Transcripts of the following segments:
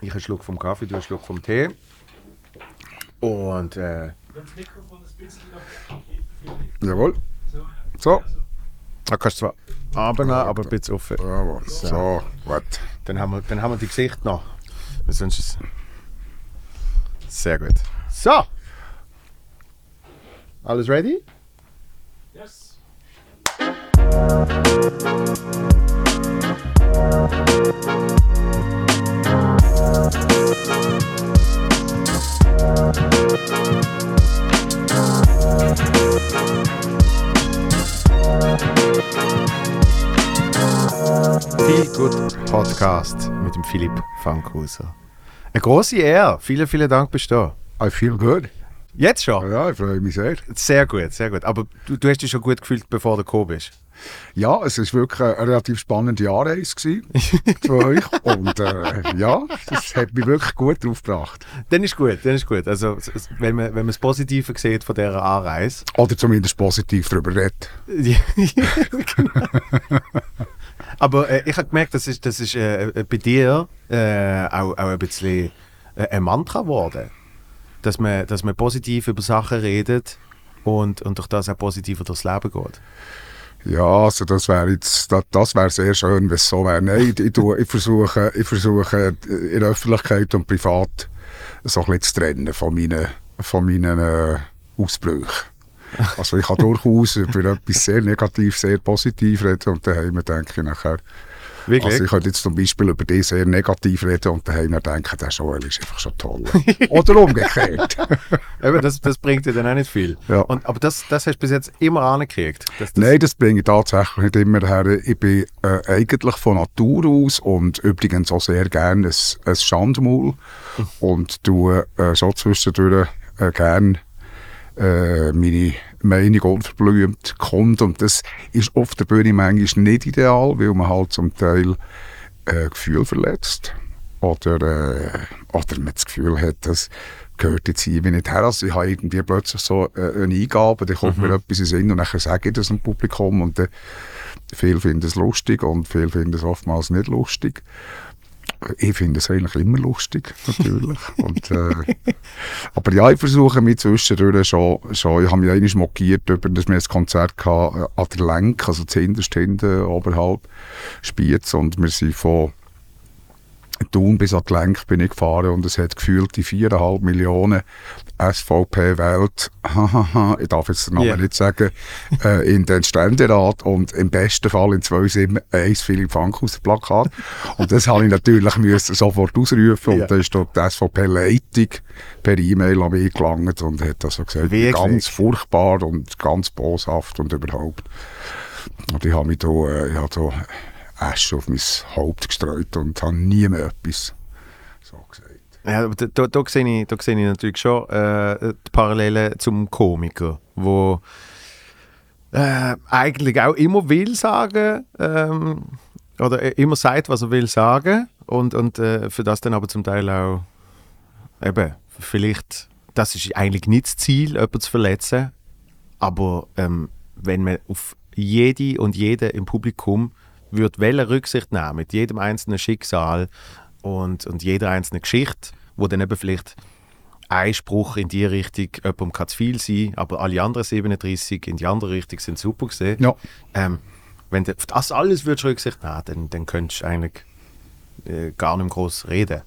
Ich einen Schluck vom Kaffee, du einen Schluck vom Tee. Und äh, Jawohl. So. da kannst du zwar runternehmen, aber ein bisschen offen. Jawohl. So, gut. Dann haben wir, dann haben wir die Gesicht noch. Weil Sonst ist sehr gut. So. Alles ready? Yes. Viel gut Podcast mit dem Philipp Fankhauser. Eine große Ehre. Vielen, vielen Dank bist du da. I feel good. Jetzt schon? Ja, ich freue mich sehr. Sehr gut, sehr gut. Aber du, du hast dich schon gut gefühlt, bevor du gekommen bist. Ja, es war wirklich eine relativ spannende Anreise gewesen für euch. Und äh, ja, das hat mich wirklich gut drauf gebracht. Dann ist gut, dann ist gut. Also, wenn man, wenn man das Positive sieht von dieser Anreise. Oder zumindest positiv darüber redet. Ja, genau. Aber äh, ich habe gemerkt, das ist, das ist äh, äh, bei dir äh, auch, auch ein bisschen äh, ein Mantra geworden. Dass man, dass man positiv über Sachen redet und, und durch das auch positiver durchs Leben geht. Ja, also das wäre jetzt, das, das wäre sehr schön, wenn es so wäre. Nein, ich, tue- ich versuche, ich versuche in der Öffentlichkeit und privat so ein bisschen zu trennen von meinen, von meinen äh, Ausbrüchen. Also ich kann durchaus über etwas sehr negativ, sehr positiv reden und daheim denke ich nachher, Wirklich? also ich könnte jetzt zum Beispiel über die sehr negativ reden und daheim denken, der Joel ist einfach schon toll. Oder umgekehrt. Eben, das, das bringt dir dann auch nicht viel. Ja. Und, aber das, das hast du bis jetzt immer angekriegt. Das, Nein, das bringe ich tatsächlich nicht immer her. Ich bin äh, eigentlich von Natur aus und übrigens auch sehr gerne ein, ein Schandmaul und tue äh, schon zwischendurch äh, gerne äh, meine Meinung unverblümt kommt. Und das ist auf der Bühne manchmal nicht ideal, weil man halt zum Teil äh, Gefühl verletzt. Oder, äh, oder man das Gefühl hat, das gehört jetzt irgendwie nicht her. Also ich habe irgendwie plötzlich so äh, eine Eingabe, dann kommt mir etwas in Sinn und dann sage ich das dem Publikum und dann viele finden es lustig und viele finden es oftmals nicht lustig. Ich finde es eigentlich immer lustig, natürlich. und, äh, aber ja, ich versuche mich zwischendurch schon, schon ich habe mich einmal mokiert, dass wir ein Konzert hatten, äh, an der Lenk, also zuhinterst hinten, oberhalb Spiez und wir sind von Thun bis an die Lenk bin ich gefahren und es hat gefühlt die 4,5 Millionen SVP-Welt, ich darf jetzt den Namen Ja. nicht sagen, äh, in den Ständerat und im besten Fall in 271 Philipp Fankhauser Plakat. Und das habe ich natürlich müssen sofort ausrufen Ja. und dann ist dort die SVP-Leitung per E-Mail an mich gelangt und hat also gesagt, Wirklich? ganz furchtbar und ganz boshaft und überhaupt. Und ich habe mich da, äh, ich habe da Asche auf mein Haupt gestreut und habe nie mehr etwas so gesagt. Ja, da, da, da, sehe ich, da sehe ich natürlich schon äh, die Parallelen zum Komiker, wo äh, eigentlich auch immer will sagen ähm, oder äh, immer sagt, was er will sagen und, und äh, für das dann aber zum Teil auch eben vielleicht, das ist eigentlich nicht das Ziel, jemanden zu verletzen, aber ähm, wenn man auf jede und jeden im Publikum würde welche Rücksicht nehmen mit jedem einzelnen Schicksal und, und jeder einzelnen Geschichte, wo dann eben vielleicht ein Spruch in die Richtung, jemandem kann zu viel sein, aber alle anderen 37 in die andere Richtung sind super gesehen. Ja. Ähm, wenn du das alles würdest Rücksicht nehmen, dann, dann könntest du eigentlich äh, gar nicht mehr groß reden.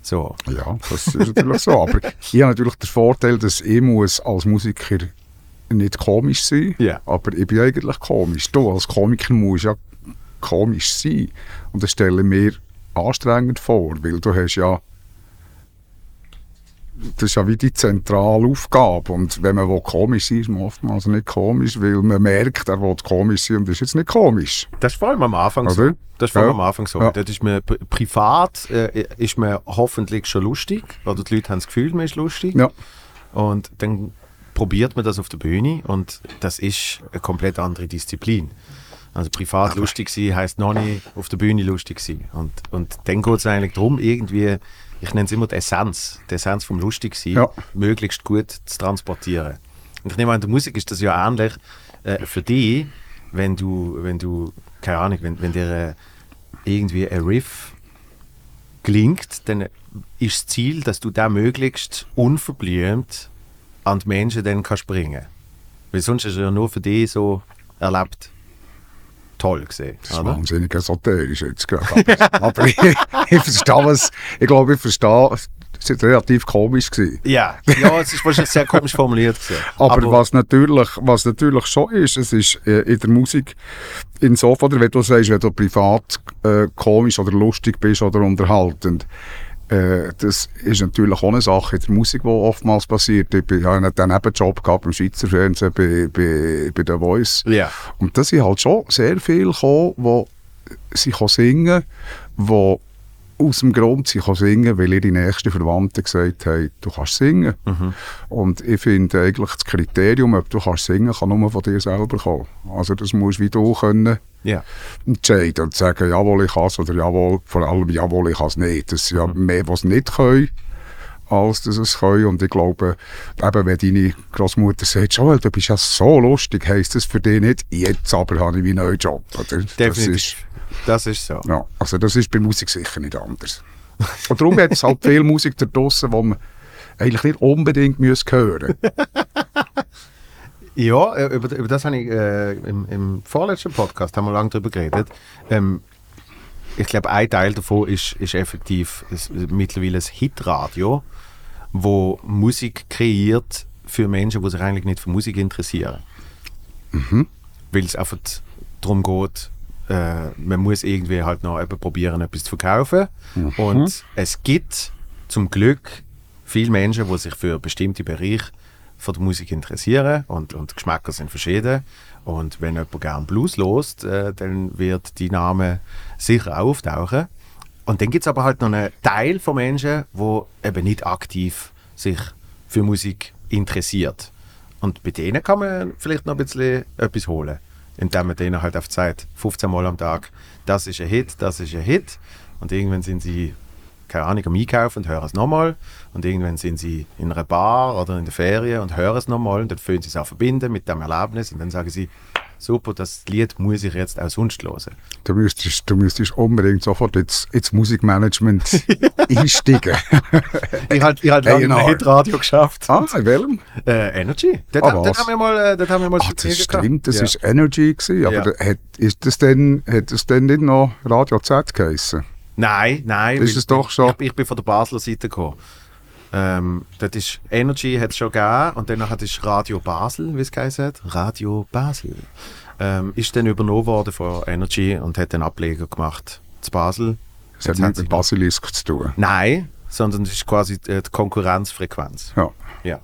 So. Ja, das ist natürlich so. Aber ich habe natürlich den Vorteil, dass ich muss als Musiker nicht komisch sein Ja. aber ich bin eigentlich komisch. Du als Komiker musst ja komisch sein. Und das stelle ich mir anstrengend vor, weil du hast ja das ist ja wie die zentrale Aufgabe. Und wenn man will komisch sein ist man oftmals nicht komisch, weil man merkt, er will komisch sein und das ist jetzt nicht komisch. Das ist vor allem am Anfang so. Oder? Das ist vor allem Ja. am Anfang so. Ja. Dort ist man pri- privat äh, ist man hoffentlich schon lustig. Oder die Leute haben das Gefühl, man ist lustig. Ja. Und dann probiert man das auf der Bühne und das ist eine komplett andere Disziplin. Also privat lustig sein heisst noch nicht auf der Bühne lustig sein. Und, und dann geht es eigentlich darum, irgendwie, ich nenne es immer die Essenz, die Essenz vom lustig sein, Ja. möglichst gut zu transportieren. Und ich nehme an, in der Musik ist das ja ähnlich. Äh, für dich, wenn du, wenn du, keine Ahnung, wenn, wenn dir äh, irgendwie ein Riff gelingt, dann ist das Ziel, dass du da möglichst unverblümt an die Menschen dann kannst bringen. Weil sonst ist er ja nur für dich so erlebt toll gesehen. Das ist wahnsinnig esoterisch jetzt gerade. Aber, aber ich, ich verstehe es. Ich glaube, ich verstehe es. War relativ komisch. Gewesen. Ja, ja, es ist wahrscheinlich sehr komisch formuliert. Gewesen. Aber, was, natürlich, was natürlich schon ist, es ist äh, in der Musik insofern, wenn du sagst, wenn du privat äh, komisch oder lustig bist oder unterhaltend, äh, das ist natürlich auch eine Sache in der Musik, die oftmals passiert. Ich bin- habe einen Nebenjob gehabt beim Schweizer Fernsehen bei, bei, bei The Voice. Ja. Und da sind halt schon sehr viele gekommen, die sie singen die aus dem Grund sie kann singen, weil ihre nächsten Verwandten gesagt haben, du kannst singen. Und ich finde eigentlich das Kriterium, ob du kannst singen, kann nur von dir selber kommen. Also das musst wie du können Ja. entscheiden und sagen, jawohl, ich kann es oder jawohl, vor allem jawohl, ich kann es nicht. Das sind ja mehr, was nicht können, als dass es können. Und ich glaube, eben, wenn deine Großmutter sagt, Joel, du bist ja so lustig, heisst das für dich nicht, jetzt aber habe ich wie einen neuen Job. Oder? Das ist, Definitiv. Das ist so. ja, also das ist bei Musik sicher nicht anders. Und darum hat es halt viel Musik da draussen, die man eigentlich nicht unbedingt muss hören Ja, äh, über, über das habe ich äh, im, im vorletzten Podcast haben wir lange darüber geredet. Ähm, ich glaube, ein Teil davon ist, ist effektiv es, mittlerweile ein Hitradio, wo Musik kreiert für Menschen, die sich eigentlich nicht für Musik interessieren. Weil es einfach darum geht, äh, man muss irgendwie halt noch eben probieren, etwas zu verkaufen. Und es gibt zum Glück viele Menschen, die sich für bestimmte Bereiche von der Musik interessieren und, und Geschmäcker sind verschieden. Und wenn jemand gerne Blues lost, äh, dann wird die Name sicher auch auftauchen. Und dann gibt es aber halt noch einen Teil von Menschen, wo eben nicht aktiv sich für Musik interessiert. Und bei denen kann man vielleicht noch ein bisschen etwas holen, indem man denen halt oft sagt, 15 Mal am Tag, das ist ein Hit, das ist ein Hit. Und irgendwann sind sie, keine Ahnung, am Einkaufen und hören es nochmal. Und irgendwann sind sie in einer Bar oder in der Ferien und hören es nochmal. Und dann fühlen sie es auch verbinden mit dem Erlebnis. Und dann sagen sie, super, das Lied muss ich jetzt auch sonst hören. Du müsstest, du müsstest unbedingt sofort ins, ins Musikmanagement einsteigen. Ich habe ich halt lange A&R. ein Hitradio geschafft. ah, in welchem? Äh, Energy. Dort, Ah, was? haben wir mal, äh, dort haben wir mal Verträge das stimmt, das ja. ist Energy gewesen, aber Ja. da- hat, ist das denn, hat das denn nicht noch Radio Z geheissen? Nein, nein. Ist es doch schon? Ich, ich bin von der Basler Seite gekommen. Ähm, das ist Energy hat es schon gegeben und dann hat es Radio Basel, wie es geheißen hat. Radio Basel. Ähm, ist dann übernommen worden von Energy und hat einen Ableger gemacht zu Basel. Das hat nichts mit Basilisk zu tun. Nein, sondern es ist quasi die die Konkurrenzfrequenz. Ja. Ja.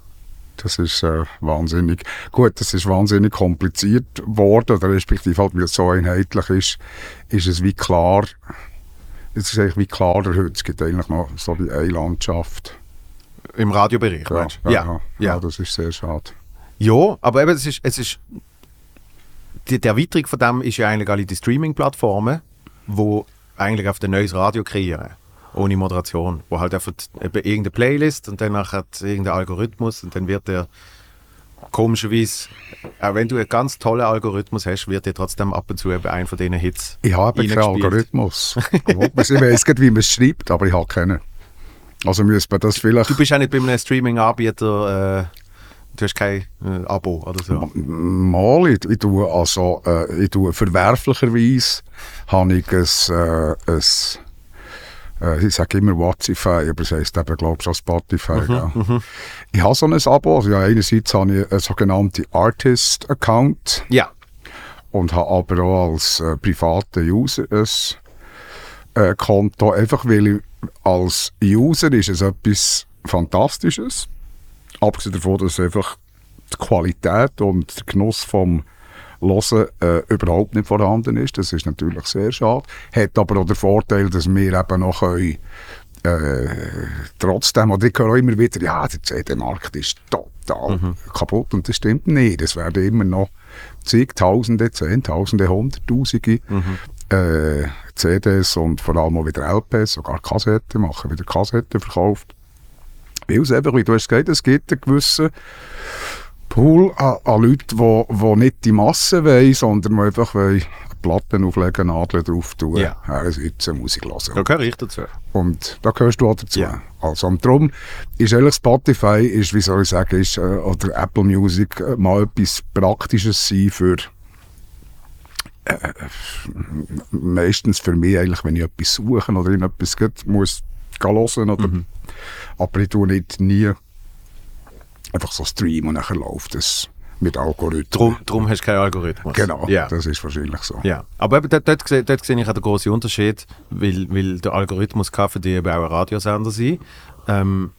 Das ist äh, wahnsinnig. Gut, das ist wahnsinnig kompliziert geworden, oder respektive halt, weil es so einheitlich ist, ist es wie klar, es ist eigentlich wie klarer heute, es gibt eigentlich noch so wie eine Landschaft. Im Radiobereich, Ja, meinst du? ja, ja. ja, das ist sehr schade. Ja, aber eben, es ist, es ist die, die Erweiterung von dem ist ja eigentlich alle die Streaming-Plattformen, wo eigentlich auf ein neues Radio kreieren. Ohne Moderation. Wo halt einfach eben irgendeine Playlist und dann nachher irgendein Algorithmus und dann wird der komischerweise, auch wenn du einen ganz tollen Algorithmus hast, wird dir trotzdem ab und zu eben ein von diesen Hits Ich habe keinen. Algorithmus. ich weiß nicht, wie man es schreibt, aber ich habe keinen. Also müsste man das vielleicht... Du bist auch nicht bei einem Streaming-Anbieter, äh, du hast kein äh, Abo oder so. Mal, ich, ich tue also, äh, ich tue verwerflicherweise habe ich ein, äh, ein äh, ich sage immer Spotify, aber es heisst eben, glaube ich, schon Spotify. ja. Ich habe so ein Abo, also ja, einerseits habe ich einen sogenannten Artist-Account Ja. und habe aber auch als äh, privater User ein äh, Konto, einfach weil ich als User ist es etwas Fantastisches, abgesehen davon, dass einfach die Qualität und der Genuss vom Hören äh, überhaupt nicht vorhanden ist. Das ist natürlich sehr schade. Hat aber auch den Vorteil, dass wir eben noch können, äh, trotzdem, oder ich höre auch immer wieder, ja, der CD-Markt ist total kaputt und das stimmt nicht. Es werden immer noch zigtausende, zehntausende, hunderttausende äh, CDs und vor allem auch wieder LPs, sogar Kassetten, machen wieder Kassetten verkauft. Weil es einfach, wie du hast gesagt, es gibt einen gewissen Pool an, an Leuten, die, die nicht die Masse wollen, sondern die einfach wollen Platten auflegen, Nadeln drauf tun, Ja. hersitzen, Musik hören. Da gehöre ich dazu. Und da gehörst du auch dazu. Ja. Also, und darum ist eigentlich Spotify, ist, wie soll ich sagen, ist, äh, oder Apple Music äh, mal etwas Praktisches sein für äh, meistens für mich eigentlich, wenn ich etwas suche oder in etwas gut muss hören oder aber ich tue nicht nie einfach so streamen und nachher läuft es mit Algorithmen. Drum, drum hast du keinen Algorithmus. Genau, Ja. das ist wahrscheinlich so. Ja, aber eben dort, dort, sehe- dort sehe ich auch den grossen Unterschied, weil, weil der Algorithmus kann für dich eben auch ein Radiosender sein. Ähm,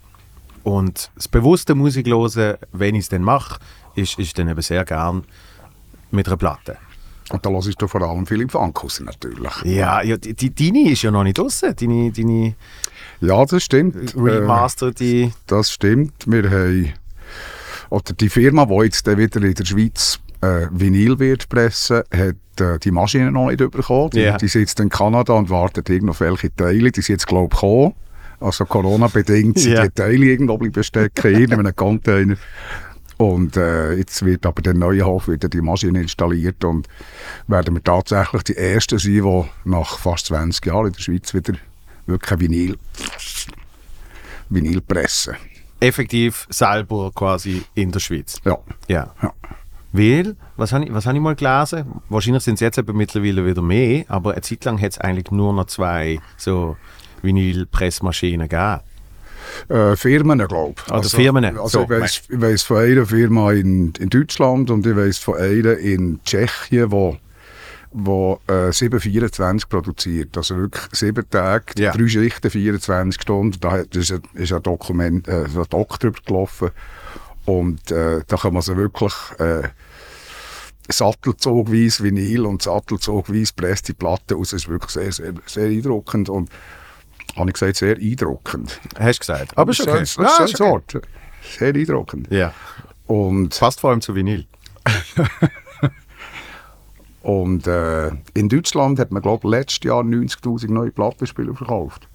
und das bewusste Musik hören, wenn ich es dann mache, ist, ist dann eben sehr gern mit einer Platte. Und da hörst du vor allem Philipp Fankhauser natürlich. Ja, ja die, die, deine ist ja noch nicht draussen, deine, deine Ja, das stimmt. Äh, remasterte... Das stimmt. Wir haben, oder die Firma, die jetzt wieder in der Schweiz äh, Vinyl wird pressen, hat äh, die Maschine noch nicht bekommen. Die, Ja. die sitzt in Kanada und wartet irgendwo auf welche Teile. Die sind jetzt, glaube ich, gekommen. Also Corona-bedingt sind Ja. die Teile irgendwo bleiben stecken in einem Container. Und äh, jetzt wird aber der neue Hof wieder die Maschine installiert und werden wir tatsächlich die Ersten sein, die nach fast 20 Jahren in der Schweiz wieder wirklich Vinyl, Vinyl pressen. effektiv selber quasi in der Schweiz. Ja. Ja. Ja. Weil, was habe ich, was hab ich mal gelesen? Wahrscheinlich sind es jetzt eben mittlerweile wieder mehr, aber eine Zeit lang hat es eigentlich nur noch zwei so Vinylpressmaschinen gegeben. Äh, Firmen, glaube ich. Also Firmen, Also so, ich weiss, ich weiss von einer Firma in, in Deutschland und ich weiss von einer in Tschechien, wo, wo äh, 724 produziert. Also wirklich sieben Tage, Ja. drei Schichten, 24 Stunden. Da ist ein, ist ein Dokument, äh, ein Doc drüber gelaufen. Und äh, da kann man so wirklich äh, sattelzogweise Vinyl und sattelzogweise presst die Platte aus. Das ist wirklich sehr, sehr, sehr eindruckend. Und habe ich gesagt, sehr eindruckend. Hast du gesagt? Aber ist okay. Ein Ja, schönes ist okay. Wort. Sehr eindruckend. Ja. Und, Passt vor allem zu Vinyl. und äh, in Deutschland hat man, glaube ich, letztes Jahr 90'000 neue Plattenspieler verkauft.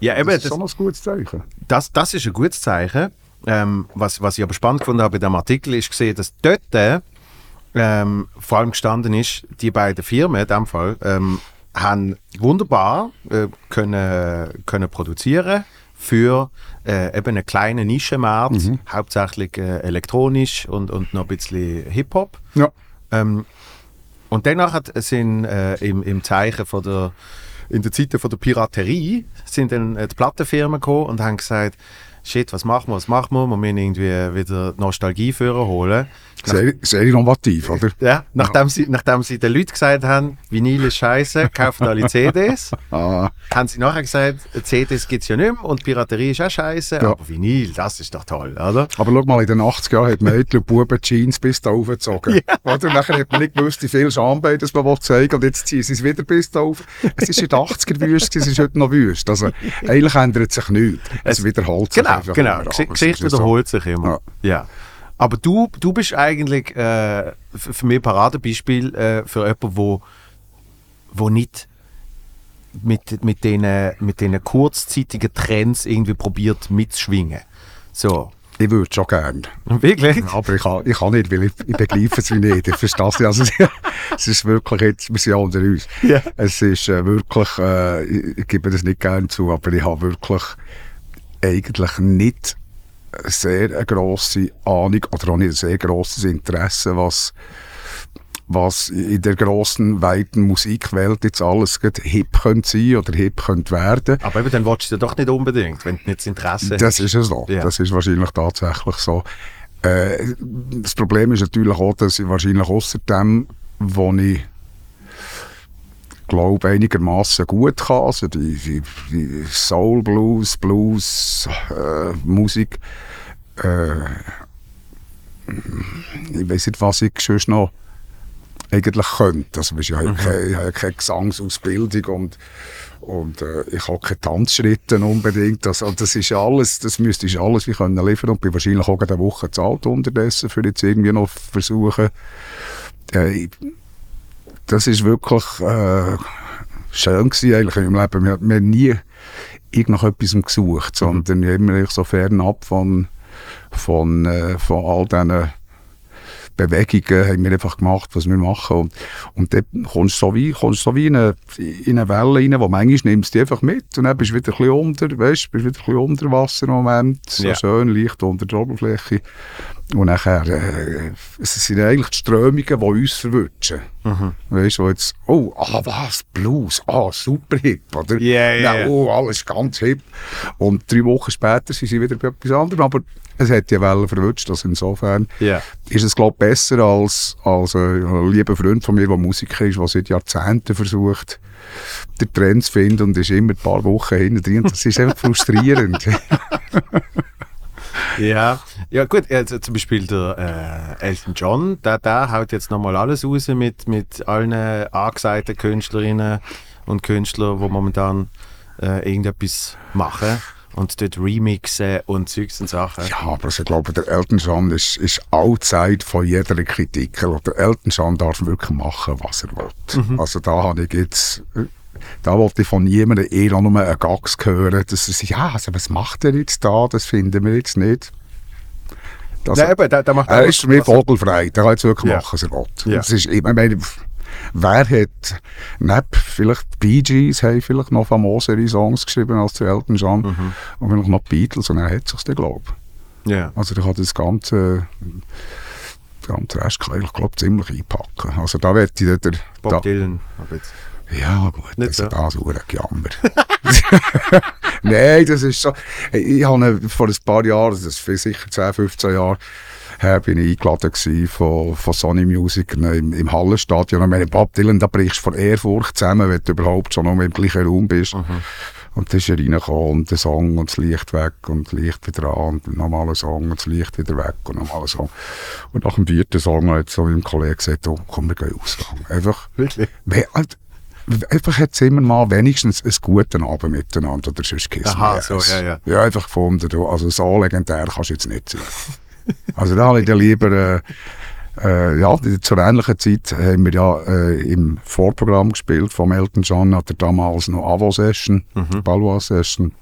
Ja, eben, Das ist das, schon ein gutes Zeichen. das, das ist ein gutes Zeichen. Ähm, was, was ich aber spannend gefunden habe bei dem Artikel, ist gesehen, dass dort ähm, vor allem gestanden ist, die beiden Firmen in dem Fall ähm, haben wunderbar äh, können, können produzieren für äh, eben einen kleinen Nischenmarkt, hauptsächlich äh, elektronisch und, und noch ein bisschen Hip-Hop. Ja. Ähm, und danach hat, sind äh, im, im Zeichen von der, in der Zeiten von der Piraterie sind dann äh, die Plattenfirmen gekommen und haben gesagt, shit, was machen wir, was machen wir, wir müssen irgendwie wieder Nostalgie führen holen. Sehr, sehr innovativ, oder? Ja, nachdem, sie, nachdem sie den Leuten gesagt haben, Vinyl ist scheiße, kaufen alle CDs, Ah, haben sie nachher gesagt, CDs gibt es ja nicht mehr und Piraterie ist auch scheiße, Ja. aber Vinyl, das ist doch toll, oder? aber schau mal, in den 80er Jahren hat Mädchen und Buben Jeans bis da aufgezogen. Oder? Und nachher hat man nicht gewusst, wie viel Schambein das man will zeigen und jetzt ziehen sie es wieder bis da auf. Es ist in den 80er wüst, es ist heute noch wüst. Also, eigentlich ändert sich nichts. Es, wiederholt sich Genau, einfach genau. es Geschichte ist so. wiederholt sich immer. Ja. Aber du, du bist eigentlich äh, für mich ein Paradebeispiel äh, für jemanden, wo, wo nicht mit, mit diesen mit denen kurzzeitigen Trends irgendwie probiert mitzuschwingen. So. Ich würde schon gerne. Wirklich? Aber ich kann, ich kann nicht, weil ich, ich begreife es nicht. Ich verstehe es nicht. Also, es ist wirklich jetzt, wir sind ja unter uns. Ja. Es ist äh, wirklich, äh, ich, ich gebe das nicht gerne zu, aber ich habe wirklich eigentlich nicht sehr eine grosse Ahnung oder auch ein sehr grosses Interesse, was, was in der grossen, weiten Musikwelt jetzt alles hip könnte sein oder hip könnte werden. Aber eben, dann willst du doch nicht unbedingt, wenn du nicht das Interesse Das ist es so. Ja. Das ist wahrscheinlich tatsächlich so. Äh, das Problem ist natürlich auch, dass ich wahrscheinlich außer dem, wo ich glaube einigermaßen gut kann, also die, die, die Soul, Blues, Blues, äh, Musik, äh, ich weiß nicht, was ich sonst noch eigentlich könnte. Also, ich, habe ja keine, ich habe keine Gesangsausbildung und, und äh, ich habe keine Tanzschritte unbedingt. Das, und das ist alles, das müsste ich alles wie können liefern und bin wahrscheinlich auch eine Woche zu alt unterdessen, für jetzt irgendwie noch versuchen. Äh, ich, das ist wirklich äh, schön gewesen eigentlich in meinem Leben. Wir, wir haben nie irgend nach etwas gesucht, sondern immer so fernab von, von, äh, von all diesen Bewegungen haben wir einfach gemacht, was wir machen. Und, und dann kommst du so wie, kommst so wie in eine, in eine Welle rein, wo manchmal nimmst du die einfach mit und dann bist du wieder ein bisschen unter, weißt, bist wieder ein bisschen unter Wasser im Moment, so Ja. schön leicht unter der Oberfläche. Und nachher, äh, es sind eigentlich die Strömungen, die uns verwutschen. Weißt du, wo jetzt, oh, ah, was, Blues, ah, super hip, oder? Ja, ja, Ja, ja. Oh, alles ganz hip. Und drei Wochen später sind sie wieder bei etwas anderem, aber es hat die Welle verwutscht, also insofern Ja. ist es, glaube ich, besser als, als ein lieber Freund von mir, der Musiker ist, der seit Jahrzehnten versucht, den Trend zu finden und ist immer ein paar Wochen hinten drin. Das ist einfach frustrierend. Ja, ja gut, also zum Beispiel der äh, Elton John, der, der haut jetzt nochmal alles raus mit, mit allen angesagten Künstlerinnen und Künstlern, die momentan äh, irgendetwas machen und dort remixen und Zeugs und Sachen. Ja, aber also ich glaube, der Elton John ist, ist allzeit von jeder Kritik. Also Der Elton John darf wirklich machen, was er will. Also da habe ich jetzt, da wollte ich von niemandem auch nur einen Gags hören, dass er sagt, ja, also was macht er jetzt da, das finden wir jetzt nicht. Das, Nein, eben, der, der macht er ist für mich vogelfrei, der kann jetzt wirklich Ja. machen, was er will. Ja. Das ist, ich meine, wer hat, neben vielleicht Bee Gees haben vielleicht noch famosere Songs geschrieben als der Elton John Mhm. und vielleicht noch Beatles und er hat sich dann, glaube. Ja. Also der kann das ganze, den ganzen Rest ich glaube ziemlich einpacken. Also da wird ich der, Bob da, Dylan. Aber jetzt. Ja gut, Nicht das so? ist das hure Gejammer. Nein, das ist so. Ich habe vor ein paar Jahren, das ist sicher 10, 15 Jahre bin ich eingeladen von, von Sony Music im, im Hallenstadion. Und meine, Bob Dylan, da brichst du vor Ehrfurcht zusammen, wenn du überhaupt schon noch im gleichen Raum bist. Und dann ist er reingekommen und der Song und das Licht weg und das Licht wieder an und nochmal ein Song und das Licht wieder weg und nochmal ein Song. Und nach dem vierten Song hat so mein Kollege gesagt, oh, komm, wir gehen raus. Einfach, Wirklich? Halt, Einfach hat es immer mal wenigstens einen guten Abend miteinander oder sonst kissen Aha, so, ja, ja. Ja, einfach gefunden, du, also so legendär kannst du jetzt nicht sein. also da habe ich dann lieber, äh, äh, ja, zur ähnlichen Zeit haben wir ja äh, im Vorprogramm gespielt vom Elton John, hat er damals noch Avo-Session, Mhm. Ballois-Session.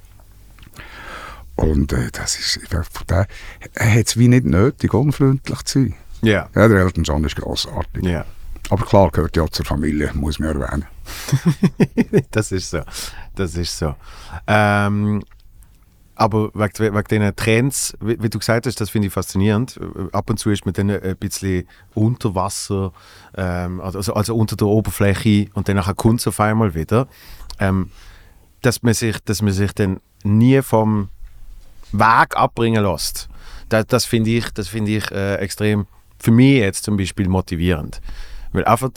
Und äh, das ist, der, er hat es wie nicht nötig, unfreundlich zu sein. Ja. Ja, der Elton John ist grossartig. Ja. Aber klar gehört ja zur Familie, muss man erwähnen. das ist so. Das ist so. Ähm, aber wegen, wegen diesen Trends, wie, wie du gesagt hast, das finde ich faszinierend. Ab und zu ist man dann ein bisschen unter Wasser, ähm, also, also unter der Oberfläche und dann kommt es auf einmal wieder. Ähm, dass, man sich, dass man sich dann nie vom Weg abbringen lässt. Das, das finde ich, das finde ich äh, extrem, für mich jetzt zum Beispiel motivierend. Weil einfach,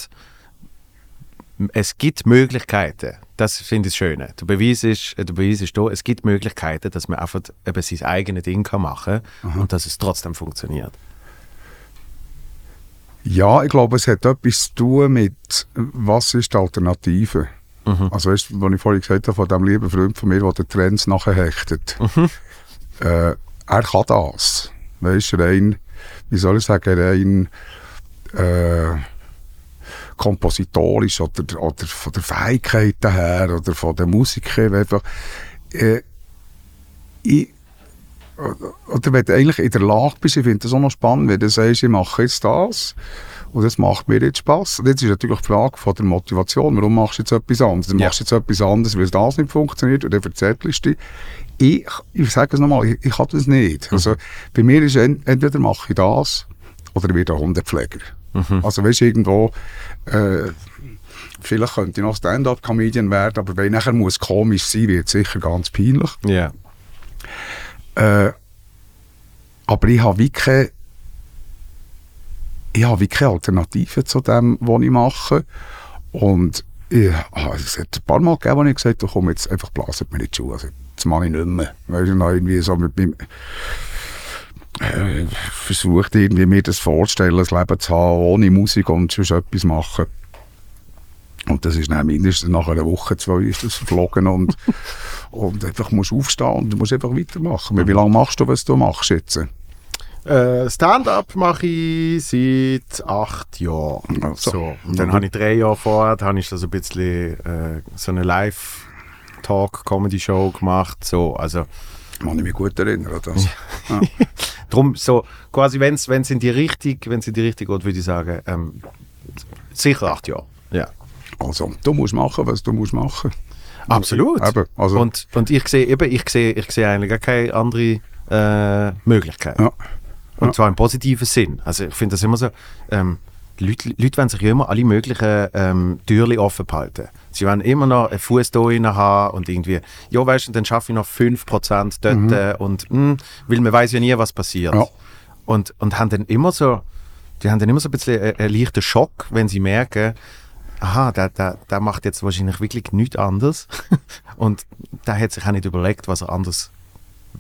es gibt Möglichkeiten. Das finde ich das Schöne. Der Beweis ist, der Beweis ist da, es gibt Möglichkeiten, dass man einfach eben sein eigenes Ding kann machen kann und dass es trotzdem funktioniert. Ja, ich glaube, es hat etwas zu tun mit, was ist die Alternative? Also, weißt du, was ich vorhin gesagt habe, von dem lieben Freund von mir, der den Trends nachher hechtet. Äh, er kann das. Weißt du, rein, wie soll ich sagen, rein äh, kompositorisch oder, oder von der Fähigkeit her oder von der Musik. Einfach, äh, ich, oder wenn du eigentlich in der Lage bist, ich finde das auch noch spannend, wenn du sagst, ich mache jetzt das und das macht mir jetzt Spass. Und jetzt ist natürlich die Frage von der Motivation, warum machst du jetzt etwas anderes? Du Ja. machst jetzt etwas anderes, weil das nicht funktioniert und dann verzettelst du dich. Ich, ich sage es nochmal, ich, ich kann das nicht. Also, bei mir ist ent, entweder mache ich das oder ich werde ein Hundepfleger. Also weißt du, irgendwo äh, vielleicht könnte ich noch Stand-up-Comedian werden, aber wenn nachher muss komisch sein, wird es sicher ganz peinlich. Ja. Äh, aber ich habe wie keine, ich habe keine Alternative zu dem, was ich mache. Und ich, ah, es hat ein paar Mal gegeben, wo ich gesagt habe, komm, jetzt einfach blasen mir die Schuhe. Also, das mache ich nicht mehr. Ich noch irgendwie so mit meinem äh, versucht, irgendwie mir das vorzustellen, ein Leben zu haben, ohne Musik und sonst etwas machen. Und das ist dann mindestens nach einer Woche, zwei ist das verflogen und, und einfach musst aufstehen und du musst einfach weitermachen. Wie lange machst du, was du machst jetzt? Äh, Stand-up mache ich seit acht Jahren. Also. So. Und dann habe ich drei Jahre vorher, habe ich das ein bisschen äh, so eine Live-Talk-Comedy-Show gemacht. So, also Kann ich mich gut erinnern an das. Ja. Drum so, quasi, wenn es in die Richtung, wenn es in die Richtung geht, würde ich sagen, ähm, sicher acht Jahre. Ja. Also, du musst machen, was du musst machen. Absolut. Eben, also, Und, und ich sehe eben, ich sehe, ich sehe eigentlich gar keine andere äh, Möglichkeit. ja. Und Ja. zwar im positiven Sinn. Also ich finde das immer so, ähm, die Leute, Leute wollen sich ja immer alle möglichen ähm, Türen offen behalten. Sie wollen immer noch einen Fuß da rein haben und irgendwie, ja weißt du, dann schaffe ich noch 5% dort äh, und mh, weil man weiß ja nie, was passiert. Mhm. Ja. Und, und haben dann immer so, die haben dann immer so ein bisschen einen, einen leichten Schock, wenn sie merken, aha, der, der, der macht jetzt wahrscheinlich wirklich nichts anderes und der hat sich auch nicht überlegt, was er anders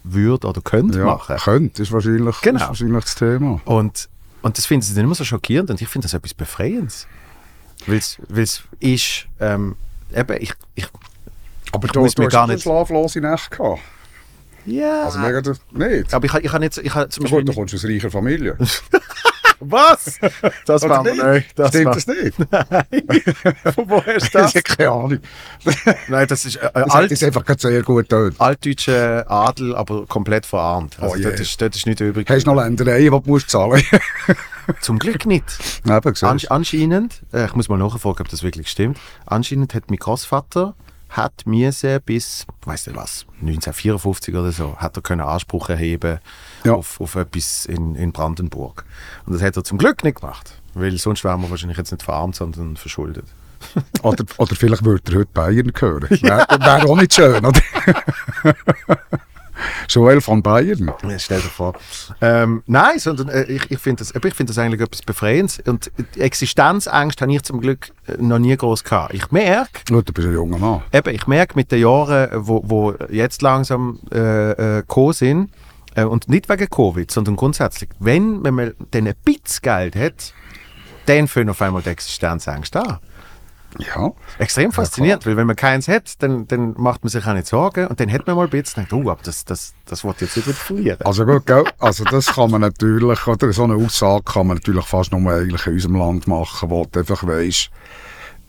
würde oder könnte ja. machen. Könnte, ist wahrscheinlich, Genau. ist wahrscheinlich das Thema. Und, und das finden sie dann immer so schockierend und ich finde das etwas Befreiendes. Weil es ist, ähm, eben, ich, ich Aber Ich du, muss du mir gar nicht schlaflose Nächte gehabt. ja, Also, mega, das- nicht. aber ich, ich habe jetzt, ich habe zum Na gut, du Beispiel, kommst aus reicher Familie. was? Das war nicht? nein, das Stimmt war, das nicht? Von wo hast du Ich das? habe keine Ahnung. Nein, das ist äh, Das alt, ist einfach gerade sehr gut tönt. altdeutscher Adel, aber komplett verarmt. Also Oh dort, ist, dort ist nichts übrig. Hast du noch Ländereien, die du musst zahlen Zum Glück nicht. Eben. An, anscheinend, äh, ich muss mal nachfragen, ob das wirklich stimmt. Anscheinend hat mein Großvater hat müssen bis, weiß nicht was, 1954 oder so, hat er können Anspruch erheben Ja. auf, auf etwas in, in Brandenburg. Und das hat er zum Glück nicht gemacht, weil sonst wären wir wahrscheinlich jetzt nicht verarmt, sondern verschuldet. Oder, oder vielleicht würde er heute Bayern hören. Wäre wär auch nicht schön, oder? Joel von Bayern. Ja, stell dir vor. Ähm, nein, sondern äh, ich, ich finde das, ich find das eigentlich etwas Befreiendes. Und die Existenzangst habe ich zum Glück äh, noch nie groß gehabt. Ich merke, Gut, du bist ein junger Mann. Eben, ich merke mit den Jahren, äh, wo, wo jetzt langsam äh, äh, gekommen sind, äh, und nicht wegen Covid, sondern grundsätzlich, wenn man dann ein bisschen Geld hat, dann fängt auf einmal die Existenzangst an. Ja. Extrem faszinierend, weil wenn man keins hat, dann, dann macht man sich auch nicht Sorgen und dann hat man mal ein bisschen, denkt, oh, aber das, das, das wird jetzt nicht verlieren. Also gut, gell? Also das kann man natürlich, oder so eine Aussage kann man natürlich fast nur eigentlich in unserem Land machen, wo du einfach weisst,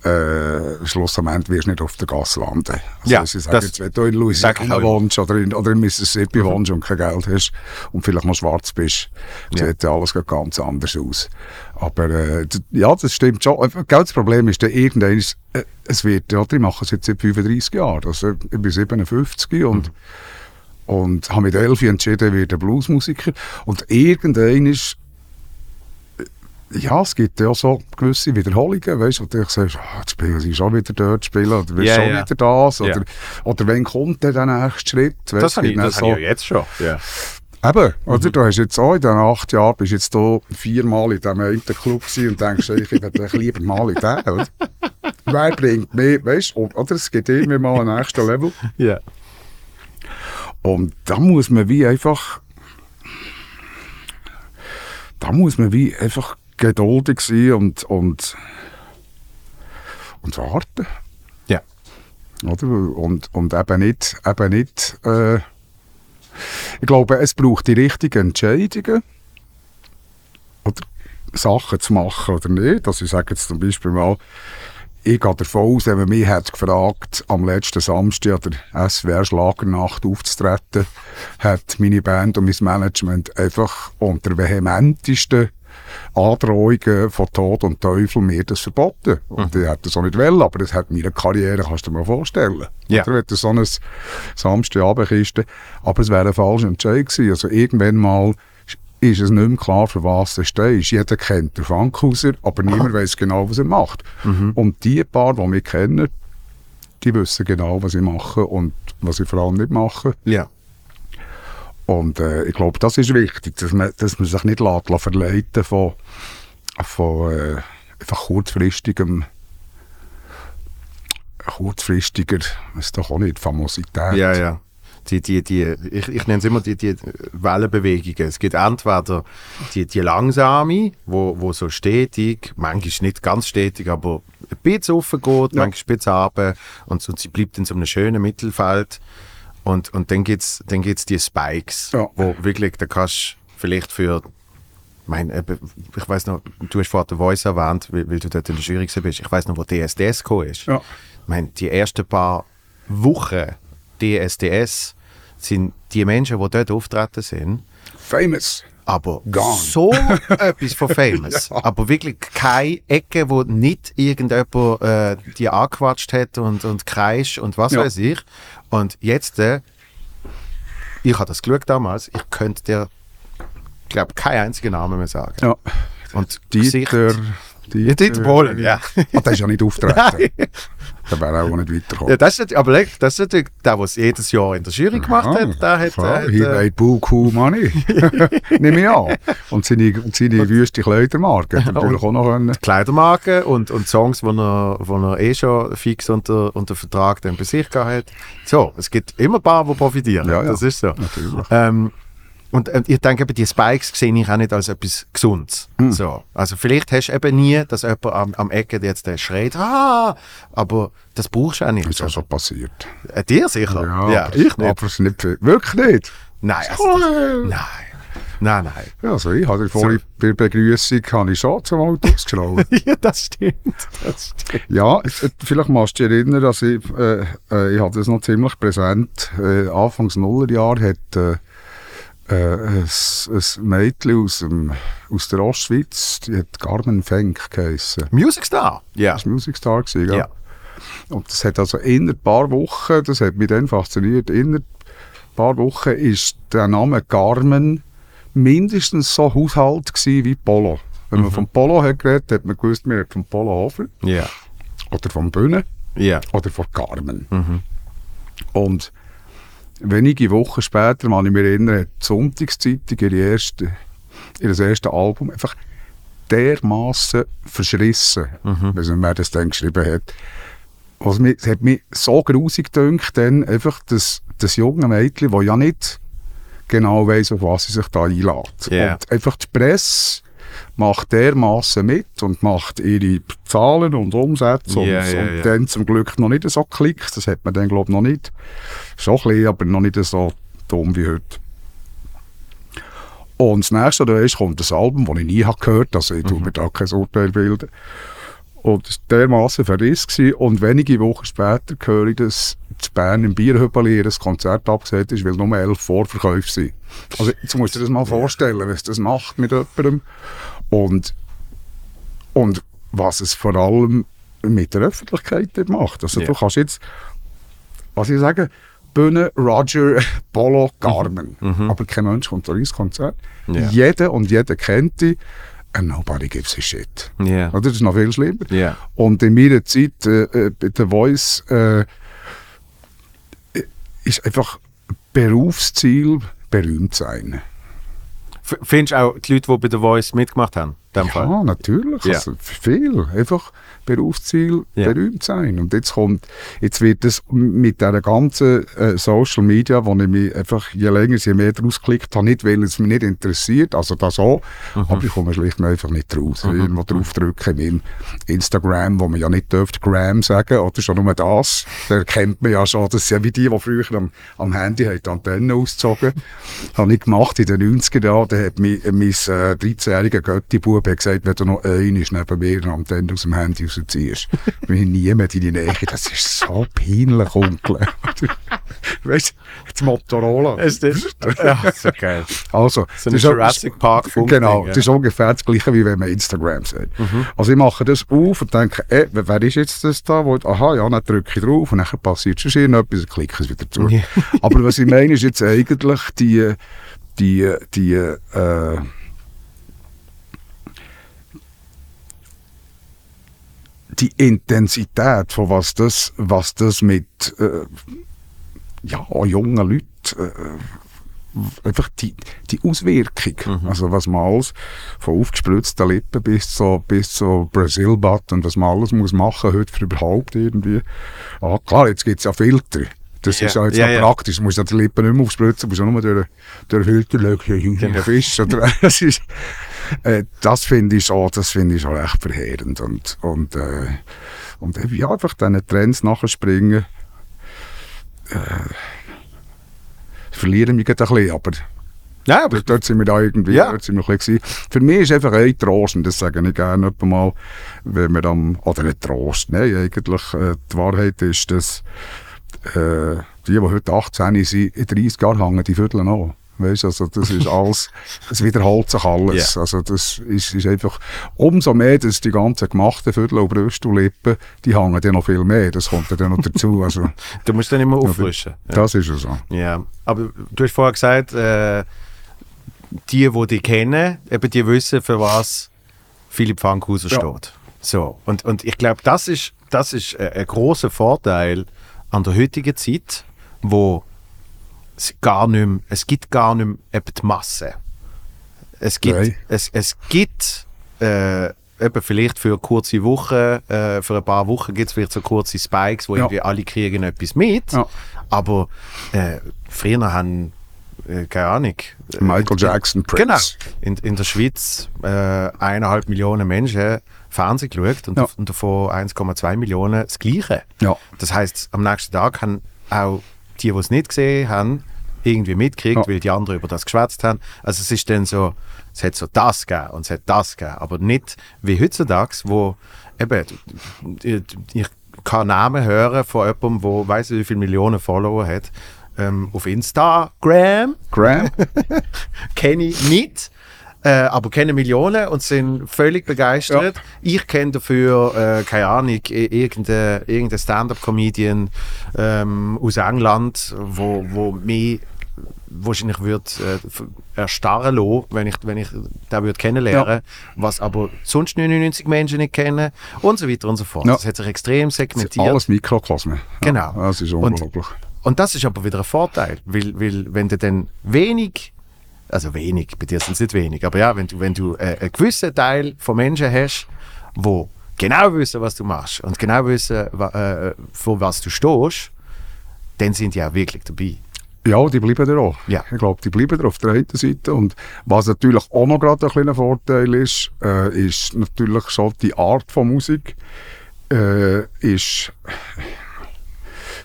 äh, schlussendlich wirst du nicht auf der Gasse landen. Also Ja, sie sagen das jetzt, wenn du in Louisiana wohnst oder in, oder in Mississippi wohnst und kein Geld hast und vielleicht noch schwarz bist, Ja. sieht alles ganz anders aus. Aber äh, ja, das stimmt schon. Äh, das Problem ist, irgendwann ist, äh, es wird, ja, ich mache es jetzt seit 35 Jahren, also ich bin 57 und und habe mit 11 entschieden, ich werde Bluesmusiker. Und irgendwann ist, ja, es gibt ja so gewisse Wiederholungen, weißt du, wo du sagst, ah, jetzt spielen sie schon wieder dort spielen, oder willst Ja, schon ja. wieder das, oder, oder wenn kommt dann der nächste Schritt? das weisst du, habe ich, das habe ich ja jetzt schon. Ja. Eben, oder? Du hast jetzt auch in diesen acht Jahren, bist jetzt hier viermal in diesem einen Club und denkst, ich eigentlich lieber mal in den, oder? Wer bringt mehr, weißt du, oder? Es gibt immer mal ein nächstes Level. Ja. Und da muss man wie einfach. Da muss man wie einfach geduldig sein und, und, und warten. Ja. Oder? Und, und eben nicht. Eben nicht äh, ich glaube, es braucht die richtigen Entscheidungen. Oder Sachen zu machen oder nicht. Also ich sage jetzt zum Beispiel mal, ich gehe davon aus, wenn man mich hat gefragt, am letzten Samstag an der SWR Schlagernacht aufzutreten, hat meine Band und mein Management einfach unter vehementesten Androhungen von Tod und Teufel mir das verboten. Und ich hätte das auch nicht wollen, aber das hat meine Karriere, kannst du dir mal vorstellen. Ja. Oder du so ein Samstagabend ist, aber es wäre ein falscher Entscheid gewesen. Also irgendwann mal ist es nicht mehr klar, für was du stehst. Jeder kennt den Funkhauser, aber niemand weiß genau, was er macht. Und die paar, die wir kennen, die wissen genau, was sie machen und was sie vor allem nicht machen. Ja. Und äh, ich glaube, das ist wichtig, dass man, dass man sich nicht lässt, verleiten von, von äh, einfach kurzfristigem kurzfristiger, weiß doch auch nicht, Famosität. Ja, ja. Die, die, die, ich, ich nenne es immer die, die Wellenbewegungen. Es gibt entweder die, die langsame, wo, wo so stetig, manchmal nicht ganz stetig, aber ein bisschen rauf geht, manchmal ein bisschen runter und, so, sie bleibt in so einem schönen Mittelfeld. Und, und dann gibt es dann gibt's die Spikes, Ja. wo wirklich, da kannst du vielleicht für mein, ich weiß noch, du hast vorhin Voice erwähnt, weil, weil du dort in der Jury bist. Ich weiß noch, wo DSDS gekommen ist. Ja. Ich meine, die ersten paar Wochen DSDS sind die Menschen, die dort auftreten sind, famous. Aber Gone. so etwas von famous. Aber wirklich keine Ecke, wo nicht irgendjemand äh, die angequatscht hat und, und kreischt und was Ja. weiß ich. Und jetzt, äh, ich habe das geschaut damals, ich könnte dir, glaube keinen einzigen Namen mehr sagen. Ja. Und Dieter... Ja, Dieter Bohlen, ja. Ah, der ist ja nicht auftreten. Der wäre auch nicht weitergekommen. ja das ist, aber das ist natürlich der, der es jedes Jahr in der Jury gemacht hat. Der hat, Ja, der he hat äh, made buku money. Nehme ich an. Und seine, und seine wüste Kleidermarke hat er natürlich auch noch können. Kleidermarken und, und Songs, die er, wo er eh schon fix unter, unter Vertrag dann bei sich gehabt hat. So, es gibt immer ein paar, die profitieren. Ja, ja. Das ist so. Natürlich. Ähm, und ähm, ich denke, eben, die Spikes sehe ich auch nicht als etwas Gesundes. Hm. So. Also vielleicht hast du eben nie, dass jemand am, am Ecke jetzt der schreit, ah, aber das brauchst du auch nicht. Das ist ja schon passiert. Äh, dir sicher? Ja, ich nicht. Aber es nicht viel. Wirklich nicht? Nein, also, Oh, nein. Nein, nein. Ja, also ich habe vorhin bei der Begrüßung habe ich schon zum Auto ausgeschlagen. ja, das stimmt. Das stimmt. ja, äh, vielleicht machst du dich erinnern, dass ich, äh, äh, ich hatte das noch ziemlich präsent, äh, Anfangs Nullerjahr hat äh, äh, ein, ein Mädchen aus, dem, aus der Ostschweiz, die hat Carmen Fenk geheissen. Music Star? Ja. Das war Music Star, gewesen, ja. Und das hat also in ein paar Wochen, das hat mich dann fasziniert, in ein paar Wochen ist der Name Carmen mindestens so Haushalt wie Polo. Wenn man vom Polo hat geredet, hat man gewusst, man hat vom Polo Hofer Ja. oder vom Bühne Ja. oder von Carmen. Und wenige Wochen später, kann ich mich erinnern, hat die Sonntagszeitung ihre erste, ihr erstes Album einfach dermaßen verschrissen, also wer das dann geschrieben hat. Also, mir- es hat mich so grusig gedünkt, dann einfach das, das junge Mädchen, das ja nicht genau weiss, auf was sie sich da einlädt. Ja. Und einfach die Presse macht dermaßen mit und macht ihre Zahlen und Umsätze und, Ja, ja, und ja. dann zum Glück noch nicht so Klicks, das hat man dann glaube ich noch nicht. Schon ein bisschen, aber noch nicht so dumm wie heute. Und das nächste, da ist, kommt ein Album, das ich nie habe gehört habe, also ich tue mir da kein Urteil bilden. Und es war dermaßen verriss gewesen. und wenige Wochen später höre ich, dass in Bern im Bierhöbeli ihr Konzert abgesagt ist, weil nur elf Vorverkäufe sind. Also jetzt musst du dir das mal vorstellen, was das macht mit jemandem. Und, und was es vor allem mit der Öffentlichkeit macht. Also Ja. du kannst jetzt, was ich sage, Bühne, Roger, Polo, Carmen. Aber kein Mensch kommt an ins Konzert. Ja. Jeder und jeder kennt die. And nobody gives a shit. Ja. Oder? Das ist noch viel schlimmer. Und in meiner Zeit äh, äh, bei The Voice äh, ist einfach Berufsziel berühmt sein. Findest du auch die Leute, die bei The Voice mitgemacht haben? Dem Fall? Ja, natürlich. Ja. Also viel. Einfach Berufsziel Ja. berühmt sein. Und jetzt kommt, jetzt wird es mit dieser ganzen äh, Social Media, wo ich mich einfach je länger, je mehr draus geklickt habe, nicht, weil es mich nicht interessiert, also das auch, Mhm. aber ich komme schlicht und einfach nicht raus. Ich irgendwo draufdrücken meinem Instagram, wo man ja nicht dürfte Gram sagen, oder schon nur das, da erkennt man ja schon, das ist ja wie die, die früher am, am Handy haben die Antenne ausgezogen. habe ich gemacht in den 90er Jahren, da hat mein, mein äh, 13-jähriger Götti-Bub hat gesagt, wenn du noch einen neben mir eine Antenne aus dem Handy rausziehst, will ich niemand in die Nähe. Das ist so peinlich, Onkel. weißt du, das Motorola. Ist das? ja, so geil. Also, So das ist Jurassic Park Funk Genau, ja. das ist ungefähr das Gleiche, wie wenn man Instagram sagt. Also ich mache das auf und denke, eh, wer wer ist jetzt das da? Wo, aha, ja, dann drücke ich drauf und dann passiert schon irgendetwas und klicke es wieder zu. Ja. Aber was ich meine, ist jetzt eigentlich die, die, die, äh, die Intensität von was das, was das mit äh, ja, jungen Leuten äh, einfach die, die Auswirkung. Also was man alles von aufgespritzten Lippen bis zu, bis zu Brazil Butt und was man alles muss machen heute für überhaupt irgendwie. Ah, klar, jetzt gibt es ja Filter. Das Ja, ist ja jetzt ja, ja. praktisch. Du musst ja die Lippen nicht mehr aufspritzen, du musst ja nur durch, durch Filter schauen, Genau. Fisch. Oder, das ist, äh, das finde ich schon, das finde ich schon echt verheerend. Und, und, äh, und ja, einfach diesen Trends nachspringen, äh, verlieren mich gerade ein bisschen, aber Ja, aber dort, dort sind wir da irgendwie, Ja. dort sind wir ein bisschen. Für mich ist einfach ein Trost, und das sage ich gerne mal, wenn wir am, oder nicht Trost, nein, eigentlich, äh, die Wahrheit ist, dass äh, die, die heute 18 sind, in 30 Jahren hängen die Viertel an. Weißt, also das ist alles, es wiederholt sich alles. Ja. Also das ist, ist einfach, umso mehr, dass die ganzen gemachten Viertel und Brüste und Lippen, die hängen dann noch viel mehr. Das kommt dann noch dazu. Also Du musst dann immer auffrischen. Ja. das ist ja so. Ja, aber du hast vorher gesagt, äh, die, die dich kennen, eben die wissen, für was Philipp Fankhauser Ja. steht. So, und, und ich glaube, das ist, das ist äh, ein großer Vorteil an der heutigen Zeit, wo gar nicht mehr, es gibt gar nicht mehr eben die Masse. Es gibt, Nein. es, es gibt äh, eben vielleicht für kurze Woche, äh, für ein paar Wochen gibt es vielleicht so kurze Spikes, wo Ja. irgendwie alle kriegen etwas mit. Ja. Aber äh, früher haben, äh, keine Ahnung. äh, Michael Jackson, Genau. Prince. In, in der Schweiz äh, eineinhalb Millionen Menschen Fernsehen geschaut und, Ja. und davon 1,2 Millionen das Gleiche. Ja. Das heißt, am nächsten Tag haben auch die, die es nicht gesehen haben, irgendwie mitgekriegt, Ja. weil die anderen über das geschwätzt haben. Also es ist dann so, es hat so das gegeben und es hat das gegeben, aber nicht wie heutzutage, wo eben, ich, kann Namen hören von jemandem, der weiß wie viele Millionen Follower hat, ähm, auf Instagram, Graham? kenne ich nicht, äh, aber kenne Millionen und sind völlig begeistert. Ich kenne dafür, äh, keine Ahnung, i- irgendeinen irgendein Stand-up-Comedian ähm, aus England, wo, wo mich wahrscheinlich würde äh, erstarren lassen, wenn ich, wenn ich den würde kennenlernen was aber sonst 99 Menschen nicht kennen und so weiter und so fort. Ja. Das hat sich extrem segmentiert. Alles Mikrokosme. Genau. Ja, das ist Und- unglaublich. Und das ist aber wieder ein Vorteil, weil, weil wenn du dann wenig, also wenig, bei dir sind es nicht wenig, aber ja, wenn du, wenn du äh, einen gewissen Teil von Menschen hast, wo genau wissen, was du machst und genau wissen, äh, für was du stehst, dann sind die auch wirklich dabei. Ja, die bleiben da auch. Ja. Ich glaube, die bleiben da auf der einen Seite. Und was natürlich auch noch gerade ein kleiner Vorteil ist, äh, ist natürlich schon die Art von Musik. Äh, ist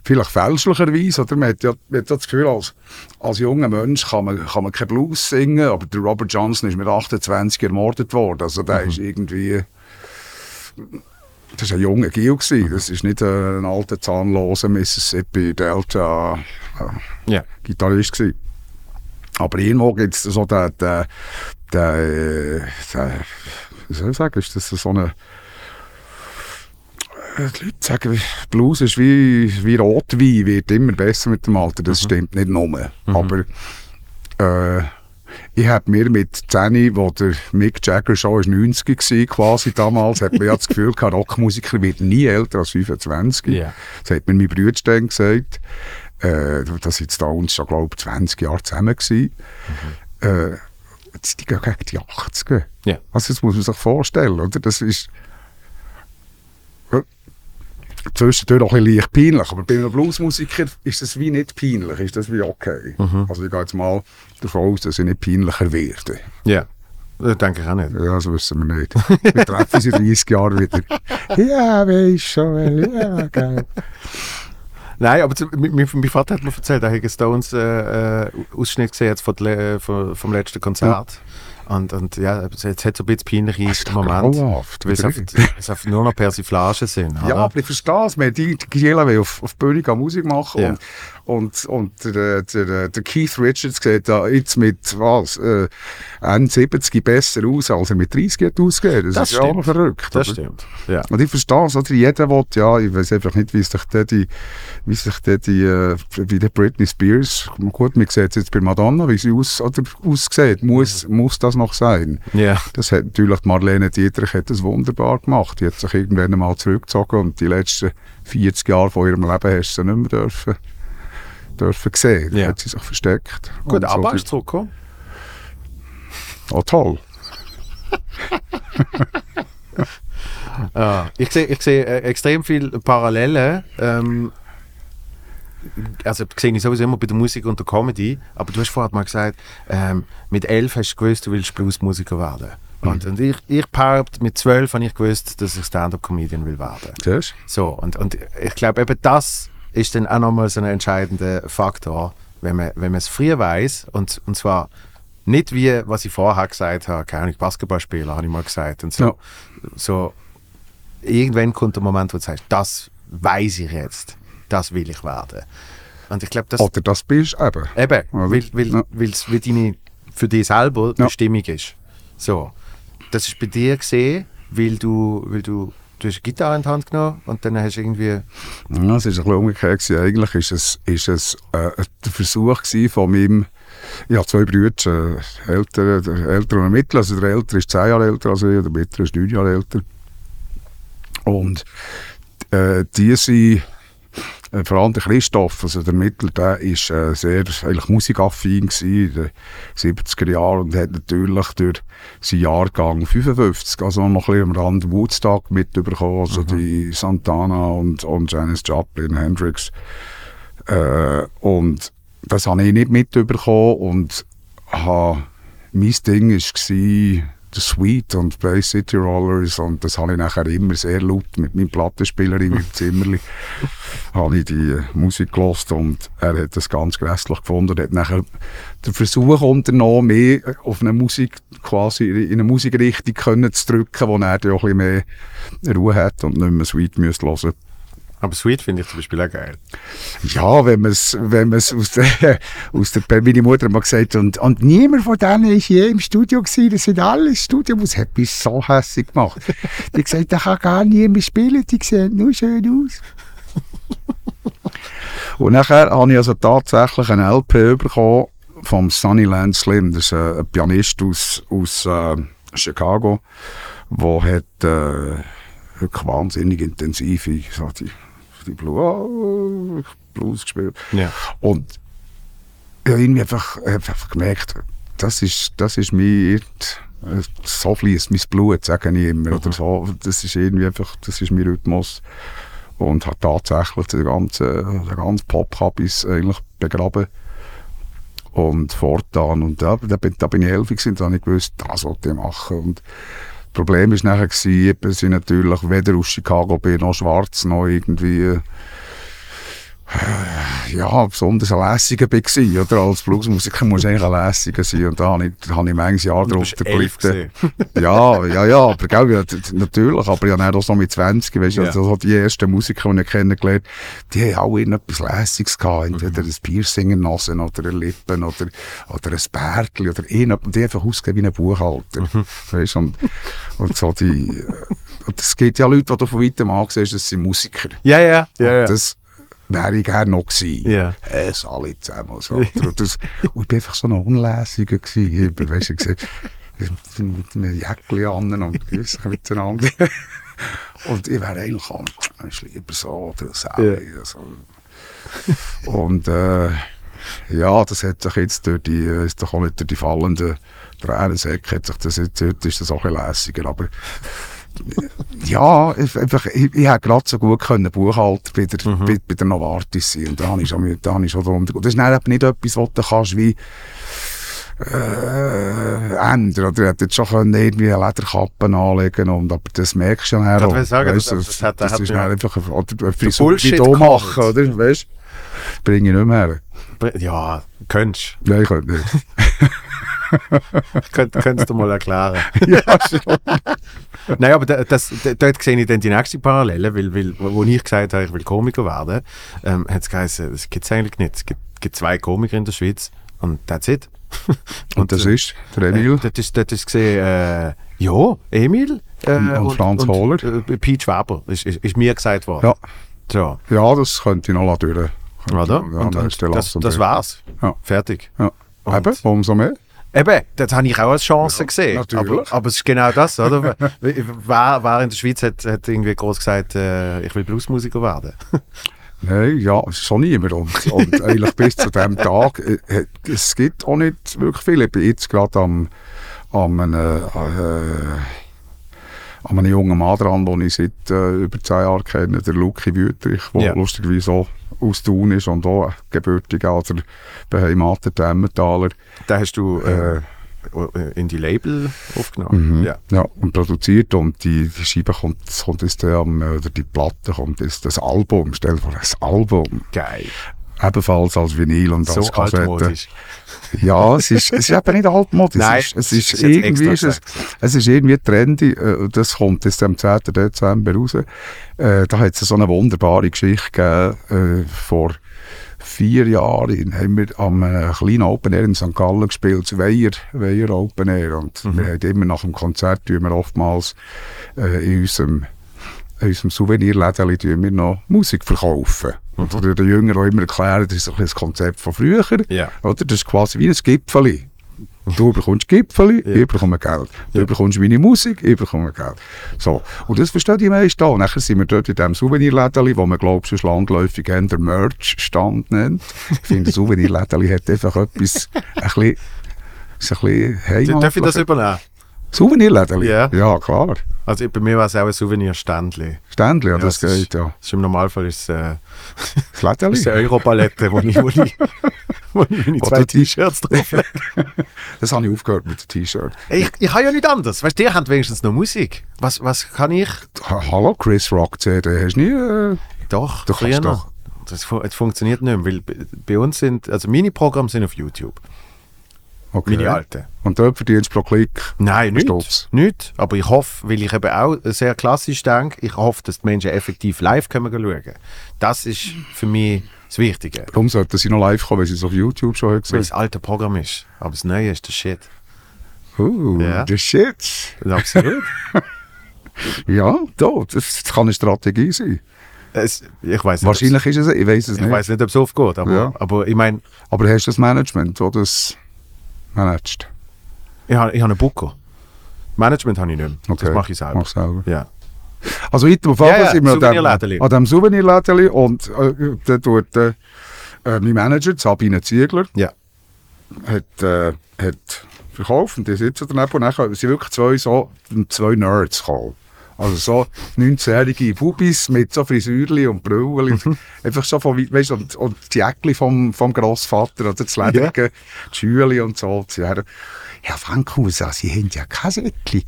vielleicht fälschlicherweise, oder? Man hat ja, man hat ja das Gefühl, als, als junger Mensch kann man, kann man kein Blues singen, aber der Robert Johnson ist mit 28 ermordet worden. Also der ist irgendwie... Das war ein junger Gil. gewesen. Das ist nicht äh, ein alter, zahnloser Mississippi Delta äh, Ja. Gitarrist gewesen. Aber irgendwo gibt es so den, den, den, den, wie soll ich sagen, ist das so eine, die Leute sagen, Blues ist wie, wie Rotwein, wird immer besser mit dem Alter. Das stimmt nicht nur. Aber äh, ich habe mir mit 10, wo der Mick Jagger schon ist 90 war, quasi damals, hat man ja das Gefühl gehabt, Rockmusiker wird nie älter als 25. Ja. Das hat mir mein Bruder gesagt. Äh, das sind da uns schon, glaube ich, 20 Jahre zusammen gewesen. Äh, jetzt, die gehen gegen die 80. Ja. Also das muss man sich vorstellen, oder? Das ist zwischendurch auch ein bisschen leicht peinlich, aber bei einem Bluesmusiker ist das wie nicht peinlich, ist das wie okay. Also ich gehe jetzt mal davon aus, dass ich nicht peinlicher werde. Ja. Das denke ich auch nicht. Ja, das wissen wir nicht. Wir treffen uns in 30 Jahren wieder. Ja, weisst schon, ja, geil. Nein, aber zu, mein, Vater hat mir erzählt, er hätte Stones äh, äh, Ausschnitt gesehen jetzt von, von, vom letzten Konzert. Und, und ja, es hat so ein bisschen peinliche Momente, weil es einfach, es einfach nur noch Persiflagen sind. Ja, oder? aber ich verstehe es. Wir Die, will auf, auf die Bühne Musik machen. Ja. Und, und, und der, der, der Keith Richards sieht da jetzt mit was, äh, N70 besser aus, als er mit 30 hat ausgegeben. Das, Das ist ja auch stimmt. noch verrückt. das aber- stimmt. Ja. Und ich verstehe es, oder? Jeder will, ja, ich weiß einfach nicht, wie sich der die, wie sich der die, äh, wie der Britney Spears, gut, man sieht es jetzt bei Madonna, wie sie aus, oder, aussieht, muss, muss das noch sein? ja. Das hat natürlich Marlene Dietrich hat das wunderbar gemacht. Die hat sich irgendwann einmal zurückgezogen und die letzten 40 Jahre von ihrem Leben hast du sie nicht mehr dürfen, dürfen sehen. Ja. hat sie sich versteckt. Gut, so aber die- ist zurückgekommen. Oh, toll. Ja. Ich sehe ich sehe, äh, extrem viele Parallelen. Ähm, also sehe ich sowieso immer bei der Musik und der Comedy. Aber du hast vorhin mal gesagt, ähm, mit elf hast du gewusst, du willst Bluesmusiker werden. Und, und ich, ich behaupte, mit zwölf habe ich gewusst, dass ich Stand-Up-Comedian will werden. Siehst So, und, und ich glaube, eben das ist dann auch nochmal so ein entscheidender Faktor, wenn man, wenn man es früher weiß und, und zwar nicht wie, was ich vorher gesagt habe, keine Ahnung, Basketballspieler, habe ich mal gesagt. Und so, Ja. so irgendwann kommt der Moment, wo du sagst, das weiß ich jetzt, das will ich werden. Und ich glaube, das Oder das bist du eben. eben, weil, weil, Ja. weil deine für dich selber Ja. Bestimmung ist. So. Das ist bei dir gesehen, weil du, weil du, du hast Gitarre in die Hand genommen und dann hast du irgendwie. Ja, es war ein bisschen umgekehrt. Eigentlich ist es, ist es äh, der Versuch von meinem... Ich habe zwei Brüder, äh, älter, der ältere und mittlere. Also der ältere ist zehn Jahre älter als ich, der mittlere ist neun Jahre älter. Und äh, die sind... Äh, vor allem der Christoph, also der Mittel, der ist äh, sehr eigentlich musikaffin gewesen in den 70er Jahren und hat natürlich durch seinen Jahrgang 55, also noch ein bisschen am Rand Woodstock mitbekommen, also die Santana und, und Janis Joplin, Hendrix. Äh, und das habe ich nicht mitbekommen und habe, mein Ding war The Sweet und Bay City Rollers und das habe ich nachher immer sehr laut mit meinem Plattenspieler in meinem Zimmerli habe ich die Musik gelost und er hat das ganz grässlich gefunden und hat nachher den Versuch unternommen, mehr auf eine Musik quasi in eine Musikrichtung können zu drücken, wo er dann auch ein bisschen mehr Ruhe hat und nicht mehr Sweet müsste hören. Aber Sweet finde ich zum Beispiel auch geil. Ja, wenn man es wenn man's aus der, aus der, meine Mutter hat mal gesagt, und, und niemand von denen war je im Studio gewesen, das sind alle Studio, das hat mich so hässlich gemacht. Die gesagt, da kann gar niemand spielen, die sehen nur schön aus. und nachher habe ich also tatsächlich eine LP bekommen vom Sunnyland Slim, das ist ein, Pianist aus, aus äh, Chicago, der hat äh, wahnsinnig intensive, so die, die Blues, Blues gespielt. Ja. Und ich habe irgendwie einfach, einfach gemerkt, das ist, das ist mein, so fließt mein Blut, sage ich immer. Oder so. Das ist irgendwie einfach, das ist mein Rhythmus. Und habe tatsächlich den ganzen, den ganzen Pop-Habis eigentlich begraben. Und fortan. Und da, da, bin, da bin ich elf gewesen, da habe ich gewusst, das wollte ich machen. Und Problem war nachher, gewesen, ich natürlich weder aus Chicago bin, noch schwarz, noch irgendwie äh, ja, besonders ein Lässiger war. Oder? Als Bluesmusiker muss eigentlich ein Lässiger sein. Und da habe ich, da habe ich manches Jahr elf gelitten. Ja, ja, ja, aber gell, natürlich. Aber ich habe auch so mit 20, weißt du, Ja. also so die ersten Musiker, die ich kennengelernt die haben alle irgendetwas Lässiges gehabt. Mhm. Entweder ein Piercing in der Nase oder eine Lippen oder, oder ein Bärtchen oder irgendetwas. Die einfach ausgegeben wie ein Buchhalter. Mhm. Weißt, und, und so die, äh, und es gibt ja Leute, die du von weitem ansiehst, das sind Musiker. Ja, ja, ja. ja. Das wäre ich gerne noch gewesen. Ja. Es alle zusammen. So. und, das, und ich bin einfach so ein Unlässiger gewesen. Ich weißt du, mit einem Jäckchen an und grüßen miteinander. und ich wäre eigentlich auch, lieber so oder so. Ja. Also. Und äh, ja, das hat sich jetzt durch die, ist doch auch nicht durch die fallenden Tränensäcke, hat sich das jetzt, heute ist das auch ein lässiger, aber ja, ich, einfach, ich, ich hätte gerade so gut können Buchhalter bei der, bei, bei der Novartis sein. Und da habe ich schon, da habe ich schon drunter. Das ist dann eben nicht etwas, was du kannst wie äh, ändern. Oder ich hätte jetzt schon können irgendwie eine Lederkappe anlegen und aber das merkst du ja Ich dann wollte sagen, Weisst du, das- das hat- das hat ist dann einfach ein- oder eine Frisur Bullshit wie du geholt. machen, oder? Weißt du? Bringe ich nicht mehr her. Ja, könntest Nein, ich könnte nicht. Könnt, könntest du mal erklären. ja, schon. Nein, aber da- das, da- dort sehe ich dann die nächste Parallele, weil, weil wo ich gesagt habe, ich will Komiker werden, ähm, hat es geheißen, das gibt es eigentlich nicht. Es gibt, gibt zwei Komiker in der Schweiz und that's it. Und das äh, ist der Emil. Äh, dort ist, dort ist gesehen, äh, ja, Emil äh, Und- und Franz Hohler. Äh, Pete Schwaber, ist, ist, ist mir gesagt worden. Ja. So, Ja, das könnte ich noch durch. oder? Ja, Und, und das, das drin. war's. Ja. Fertig. Ja. Und- Eben, umso mehr. Eben, das habe ich auch als Chance gesehen. natürlich. Aber, aber es ist genau das, oder? wer, wer in der Schweiz hat, hat irgendwie groß gesagt, äh, ich will Bluesmusiker werden? Nein, ja, schon niemand. Und, und eigentlich bis zu dem Tag, äh, es gibt auch nicht wirklich viele. Ich bin jetzt gerade am, am einem, äh, an einem jungen Mann dran, den ich seit äh, über zehn Jahren kenne, der Luki Wüterich, der Ja. lustigerweise so aus Thun ist und auch gebürtig, also beheimateter Emmentaler. Da hast du äh, in die Label aufgenommen. Mhm. Ja. Ja, und produziert und die, die Scheibe kommt, kommt jetzt dann am, äh, oder die Platte kommt jetzt, das Album, stell dir vor, das Album. Geil. Ebenfalls als Vinyl und So als Kassette. altmodisch. Ja, es ist, es ist eben nicht altmodisch. Nein, es ist, es ist, irgendwie ist es, es ist irgendwie trendy. äh, Das kommt jetzt am 10. Dezember raus. Äh, da hat es so eine wunderbare Geschichte gegeben, äh, vor vier Jahren haben wir am kleinen Open Air in St. Gallen gespielt, das Weiher, Weiher Open Air. Und wir haben immer nach dem Konzert tun wir oftmals in unserem, unserem Souvenirläden tun wir noch Musik verkaufen. Und mhm. den Jüngern auch immer erklären, das ist ein das Konzept von früher. Ja. Oder? Das ist quasi wie ein Gipfeli. Du bekommst Gipfeli, ich bekomme Geld. Du Ja. bekommst meine Musik, ich bekomme Geld. So. Und das verstehen die meisten auch. Nachher sind wir dort in diesem Souvenirlädeli, wo man, glaube ich, landläufig der Merch-Stand nennt. Ich finde, das Souvenirlädeli hat einfach etwas, ein bisschen, ein bisschen. Darf ich das übernehmen? Souvenirlädeli? Ja. Ja, klar. Also bei mir war es auch ein Souvenirständli. Ständli, ja, das geht, ist, ja. Ist Im Normalfall ist es äh, Das ist eine Europalette, wo ich, wo ich, wo ich meine zwei T-Shirts drauflege. Das habe ich aufgehört mit dem T-Shirt. Ich, ich habe ja nicht anders. Weißt du, ihr habt wenigstens noch Musik. Was, was kann ich? Ha- Hallo, Chris Rock CD, hast du nie... Äh, Doch, Du kannst noch. Das es funktioniert nicht mehr, weil bei- bei uns sind, also meine Programme sind auf YouTube. Okay. Meine alten. Und dort verdienst du pro Klick Nein, nicht. Stutz. Nicht. Aber ich hoffe, weil ich eben auch sehr klassisch denke, ich hoffe, dass die Menschen effektiv live können schauen Das ist für mich das Wichtige. Warum sollten sie noch live kommen, wenn sie es auf YouTube schon haben Weil gesehen das alte Programm ist. Aber das Neue ist der Shit. Uh, Ja. the shit. Absolut. Ja, da, das kann eine Strategie sein. es, ich weiß nicht, Wahrscheinlich ist es, ich weiß es ich nicht. weiß nicht, ob es aufgeht, aber, Ja. aber ich meine, Aber hast du das Management, das managt? ich habe ich hab einen Booker. Management habe ich nicht mehr. Okay. Das mache ich selber. Selber. Ja. Also weiter auf Ja, ja, sind wir dem- an diesem Souvenirlädeli und äh, da tut äh, äh, mein Manager, Sabine Ziegler, Ja. hat, äh, hat verkauft und die sitzen daneben und dann sind wirklich zwei, so, zwei Nerds gekommen. Also so 19-jährige Bubis mit so Frisürli und Brülli. Einfach so von, weißt, und, und die Jäckli vom, vom Grossvater oder das Lederige, die Schüle und so. Haben, ja Frankhauser, Sie haben ja Kassettli.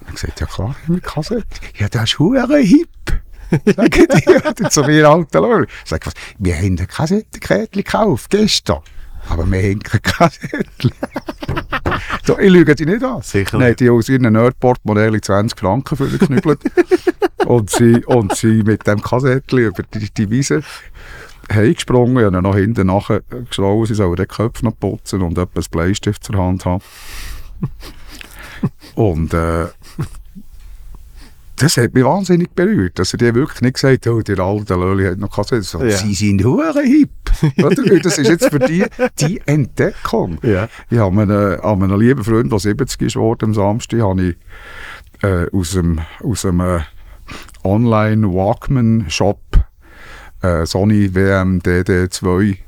Und ich gesagt, ja klar, haben wir Kassettli. Ja, das ist hure hip. Sagen die zu mir alten Leute. Ich sage, was, wir haben ein Kassettenkärtchen gekauft, gestern. Aber wir haben kein Kassettchen. so, ich lüge die nicht an. Sicher Nein, die aus ihren Nerdport-Modell 20 Franken für geknüppelt. und, sie, und sie mit dem Kassettchen über die, die Wiese heimgesprungen und dann noch hinten nachher sie sollen den Köpf noch putzen und etwas Bleistift zur Hand haben. und äh, das hat mich wahnsinnig berührt, dass er die wirklich nicht gesagt hat, oh, der alte Löli hat noch Kassetten. So, Ja. Sie sind hure hip. Oder? Das ist jetzt für die die Entdeckung. Ja. Ich habe einen, an einen lieben Freund, der 70 ist geworden am Samstag, habe ich äh, aus dem, aus dem äh, Online-Walkman-Shop äh, Sony WM DD2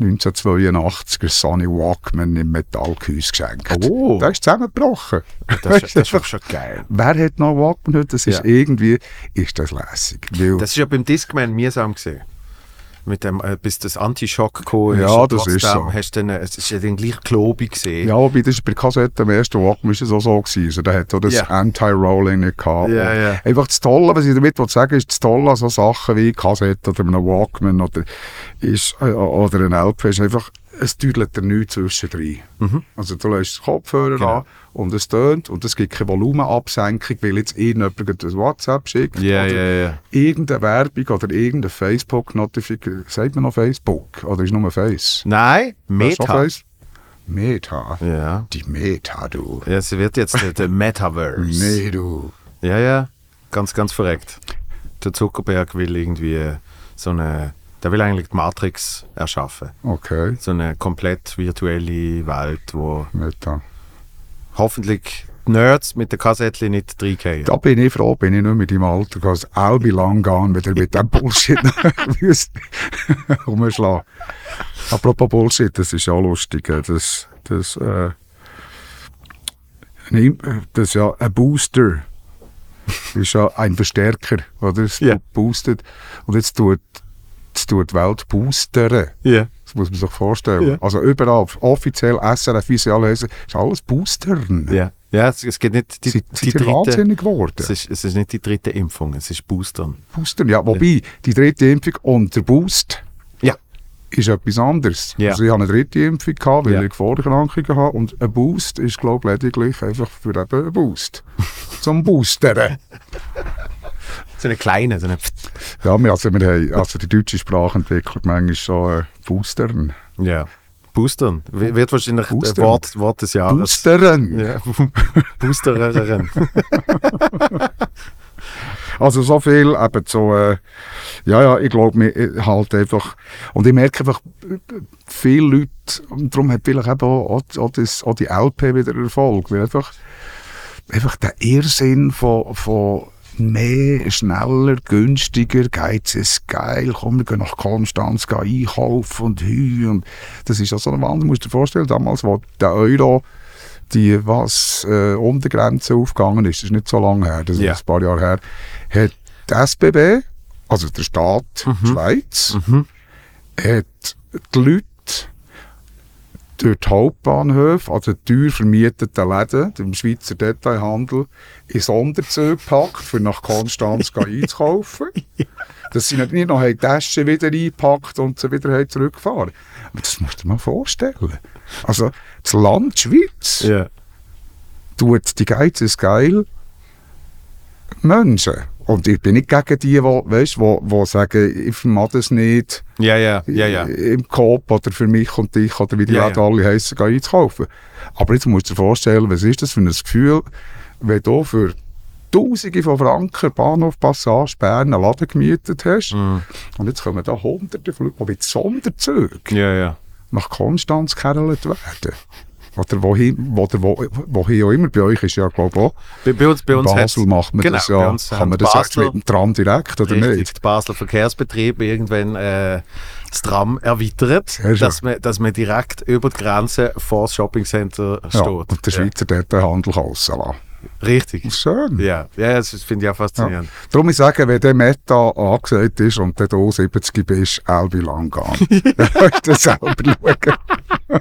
1982 ein Sony Walkman im Metallgehäuse geschenkt. Oh. Der ist zusammengebrochen. Das, ist- das ist doch schon geil. Wer hat noch Walkman heute? Das ist Ja. irgendwie, ist das lässig. Weil, Das ist ja beim Discman mühsam gesehen. Mit dem, äh, bis das Anti-Shock gekommen Ja, das ist so. Hast du dann, äh, es ist ja dann gleich klobig gesehen. ja, wobei das bei der Kassette am ersten Walkman ist es auch so gewesen. Also, der hat auch das Ja. Anti-Rolling nicht gehabt. Und ja. Einfach das Tolle, was ich damit will sagen ist das Tolle an so Sachen wie Kassette oder einem Walkman oder, ist, äh, oder ein LP ist einfach, es tüdelt dir nichts zwischendrin. Also du lässt den Kopfhörer Mhm. Genau. an und es tönt und es gibt keine Volumenabsenkung, weil jetzt irgendjemand ein WhatsApp schickt ja, oder ja. ja. irgendeine Werbung oder irgendeine Facebook-Notification. Sagt man noch Facebook? Oder ist nur Face? Nein, Meta. Meta. Ja. Die Meta, du. ja, sie wird jetzt der, der Metaverse. Nee, du. Ja, ja, ganz, ganz verreckt. Der Zuckerberg will irgendwie so eine, der will eigentlich die Matrix erschaffen. Okay, So eine komplett virtuelle Welt, wo Meta. hoffentlich die Nerds mit der Kassette nicht reingehen. Da bin ich froh, bin ich nur mit dem Alter, because I'll be long gone, wenn er mit dem Bullshit rumschlagen. Apropos Bullshit, das ist ja lustig. äh, Das, das, äh, äh, das ist ja ein Booster. Das ist ja ein Verstärker, oder? Es Ja. boostet. Und jetzt tut, jetzt tut die Welt boostern. Ja. Das muss man sich vorstellen. Ja. Also überall, offiziell, SRF, wie sie alle heißen, ist alles Boostern. Ja, ja es, es geht nicht die, Sie die sind dritte. wahnsinnig geworden. Es ist, es ist nicht die dritte Impfung, es ist Boostern. Boostern, ja. Wobei, die dritte Impfung und der Boost Ja. ist etwas anderes. Ja. Also ich habe eine dritte Impfung gehabt, weil Ja. ich Vorerkrankungen habe und ein Boost ist, glaube ich, lediglich einfach für eben einen Boost. Zum Boostern. So eine kleine, so eine Ja, wir, also, wir haben also die deutsche Sprache entwickelt manchmal so äh, Boostern. Ja. Boostern. Wird wahrscheinlich Boostern. der Wort, Wort des Jahres. Boostern! Ja. Boostererin. Also so viel eben so, äh, ja, ja, ich glaube mir äh, halt einfach, und ich merke einfach, äh, viele Leute, und darum hat vielleicht eben auch, auch, auch, das, auch die LP wieder Erfolg, weil einfach, einfach der Irrsinn von, von mehr, schneller, günstiger, Geiz ist geil, komm, wir gehen nach Konstanz gehen einkaufen und hü, und das ist ja so ein Wandel, musst du dir vorstellen, damals, wo der Euro die was äh, Untergrenze aufgegangen ist, das ist nicht so lange her, das ist Ja. ein paar Jahre her, hat die SBB, also der Staat Schweiz, hat die Leute durch die Hauptbahnhöfe, also teuer vermieteten Läden, dem Schweizer Detailhandel, in Sonderzüge gepackt, für nach Konstanz einzukaufen. Dass sie nicht noch die Taschen wieder eingepackt und sie wieder zurückgefahren Aber das musst du dir mal vorstellen. Also, das Land Schweiz ja. tut die Geiz ist geil Menschen. Und ich bin nicht gegen die, die, weißt, wo, wo sagen, ich vermag das nicht Ja, ja, ja, ja. im Coop oder für mich und dich oder wie die Ja, Läden alle heissen, gehen einzukaufen. Aber jetzt musst du dir vorstellen, was ist das für ein Gefühl, wenn du für Tausende von Franken Bahnhof Passage Bern einen Laden gemietet hast Mhm. und jetzt kommen da Hunderte von Leuten, die mit Sonderzügen Ja, ja. nach Konstanz gekerlt werden. Oder wohin, oder wo, wohin auch immer. Bei euch ist ja, glaube ich, auch Bei, bei uns, bei uns Basel macht man genau, das ja. Kann man das echt Basler- mit dem Tram direkt, oder Richtig, nicht? der Basler Verkehrsbetrieb irgendwann äh, das Tram erweitert, dass man, dass man direkt über die Grenze vor das Shoppingcenter Ja, steht. und der Schweizer Detailhandel kann rauslassen. Ja. Richtig. Schön. Ja, ja das finde ich auch Ja. faszinierend. Darum ich sage, wenn der Meta angesagt ist und du da 70 bist, Albi lang gehen. Du selber schauen.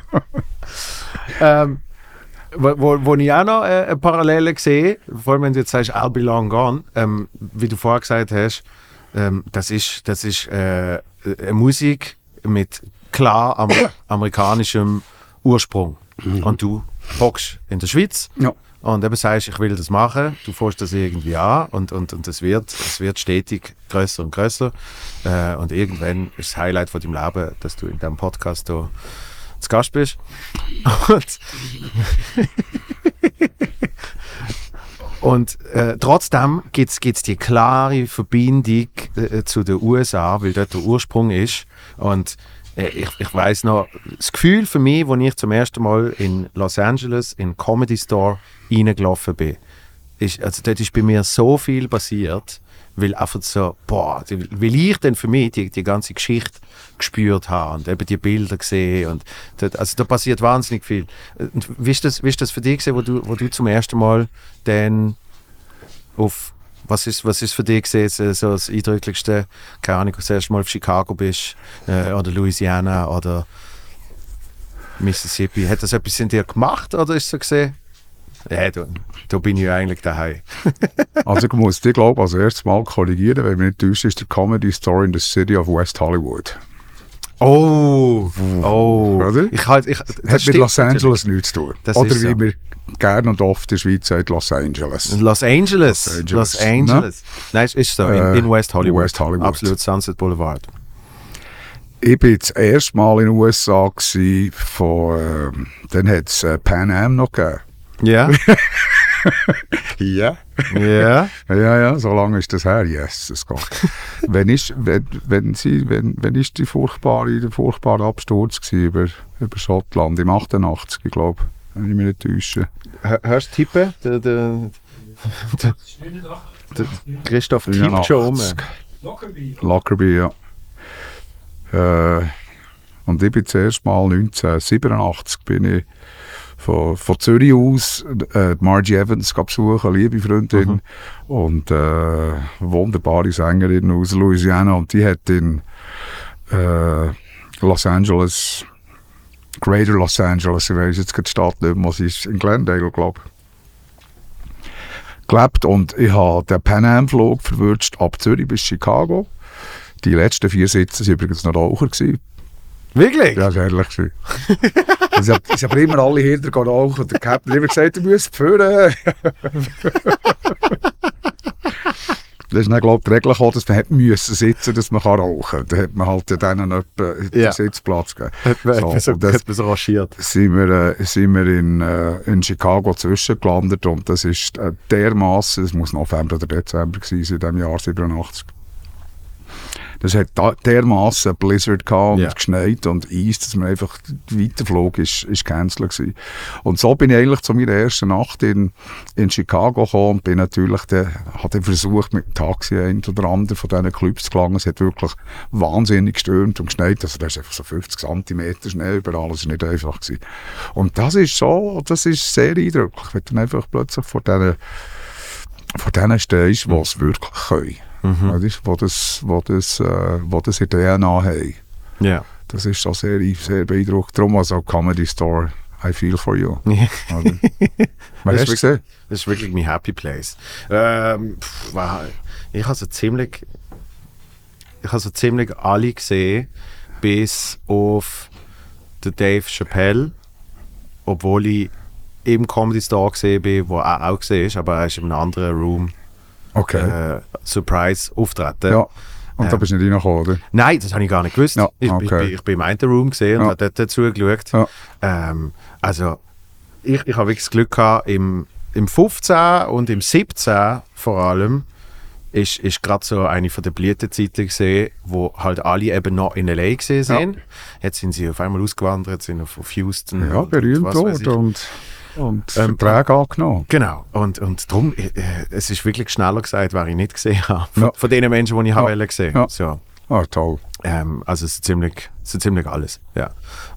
Ähm, wo, wo, ich auch noch äh, eine Parallele sehe, vor allem wenn du jetzt sagst, I'll be long gone, ähm, wie du vorher gesagt hast, ähm, das ist, das ist äh, eine Musik mit klar am, amerikanischem Ursprung. Und du hockst in der Schweiz Ja. und eben sagst, ich will das machen, du fährst das irgendwie an und, und, und es, wird, es wird stetig größer und größer. Äh, und irgendwann ist das Highlight von deinem Leben, dass du in diesem Podcast hier zu Gast bist. Und, und äh, trotzdem gibt es die klare Verbindung äh, zu den USA, weil dort der Ursprung ist. Und äh, ich, ich weiß noch, das Gefühl für mich, als ich zum ersten Mal in Los Angeles in Comedy Store reingelaufen bin, ist, also dort ist bei mir so viel passiert, weil einfach so, boah, weil ich dann für mich die, die ganze Geschichte gespürt habe und eben die Bilder gesehen und dort, also da passiert wahnsinnig viel. Und wie ist das, wie ist das für dich gewesen, wo du, wo du zum ersten Mal dann auf was ist, was ist für dich gewesen, so- das eindrücklichste, keine Ahnung, das erste Mal auf Chicago bist äh, oder Louisiana oder Mississippi. Hat das etwas in dir gemacht oder ist so gesehen? Ja, da, da bin ich eigentlich daheim. Also ich muss dich, glaube als erstes Mal korrigieren, wenn mich nicht ist der Comedy Store in the City of West Hollywood. Oh, oh. Oder? Ich halt, ich, das Hat mit Los Angeles nichts zu tun. Das Oder wie so. wir gerne und oft in der Schweiz sagt, Los Angeles. Los Angeles. Los Angeles, Los Angeles. Nein, es ist so. In, Äh, in West Hollywood. West Hollywood. Absolut Sunset Boulevard. Ich bin das erste Mal in den USA gewesen, von, ähm, dann hat es äh, Pan Am noch gegeben. Ja. Ja. ja. Ja, ja, so lange ist das her. Yes, es geht. wenn, ist, wenn, wenn, sie, wenn, wenn ist die furchtbare, der furchtbare Absturz über, über Schottland im 88, ich glaube, wenn ich mich nicht täusche. Hör- Hörst du tippen? Der, der, der, der Christoph tippt 83. schon um. Lockerbie. Lockerbie, ja. Äh, und ich bin zuerst mal 1987 bin ich von, von Zürich aus äh, Margie Evans besuchen, eine liebe Freundin und äh, wunderbare Sängerin aus Louisiana und die hat in äh, Los Angeles, Greater Los Angeles, ich weiß jetzt die Stadt nicht mehr, was ist, in Glendale, glaube ich, gelebt und ich habe den Pan Am Flug verwünscht ab Zürich bis Chicago. Die letzten vier Sitze waren übrigens noch Raucher. Gewesen. Wirklich? Ja, das war herrlich. Haben sie haben immer alle hinter rauchen und der Captain hat immer gesagt, du musst führen. Das ist dann, glaube ich, die Regel gekommen, dass man hat müssen sitzen dass man kann rauchen kann. Da hat man halt denen etwa den Ja. Sitzplatz gegeben. Hat man, So, so, das- hat man so raschiert. sind wir, äh, sind wir in, äh, in Chicago zwischengelandet und das ist äh, dermaßen, es muss November oder Dezember gewesen sein, in diesem Jahr 87. Das hat dermaßen Blizzard gehabt und Ja. geschneit und Eis, dass man einfach, der Weiterflug ist, ist cancelled gewesen. Und so bin ich eigentlich zu meiner ersten Nacht in, in Chicago gekommen und bin natürlich, dann, dann versucht, mit dem Taxi ein oder andere von diesen Clubs zu gelangen. Es hat wirklich wahnsinnig gestürmt und geschneit. Also da ist einfach so 50 cm Schnee überall. Das war nicht einfach. Gewesen. Und das ist so, das ist sehr eindrücklich, wenn du einfach plötzlich vor diesen vor denen stehst, die es wirklich können. Weisst, wo das, wo das, äh, wo das in der DNA haben. Ja. Das ist schon sehr, sehr beeindruckend. Darum also Comedy Store, I feel for you. Oder? Was Das ist gesehen? Das ist wirklich mein Happy Place. Ähm, pff, wa- ich habe so ziemlich, ich habe so ziemlich alle gesehen, bis auf den Dave Chappelle, obwohl ich im Comedy Store gesehen bin, wo er auch gesehen ist, aber er ist in einem anderen Room Okay. äh, Surprise auftreten. ja. Und da ähm, bist du nicht reingekommen, oder? Nein, das habe ich gar nicht gewusst. Ja, ich, ich, okay. bin, ich bin im einen Room gesehen und Ja. habe dort dazu geschaut. Ja. Ähm, also, ich, ich habe wirklich das Glück gehabt, im, im 15 und im 17 vor allem, ist, ist gerade so eine von der Blütenzeiten gesehen, wo halt alle eben noch in L.A. gesehen sind. Jetzt sind sie auf einmal ausgewandert, sind auf, auf Houston. Ja, berühmt ich. worden und, und Ähm, Verträge angenommen. Genau, und, und darum, äh, es ist wirklich schneller gesagt, was ich nicht gesehen habe. Von, Ja. von den Menschen, die ich Ja. habe gesehen Ja. so. Ah, toll. Ähm, also es ist ziemlich, ist ziemlich alles, ja.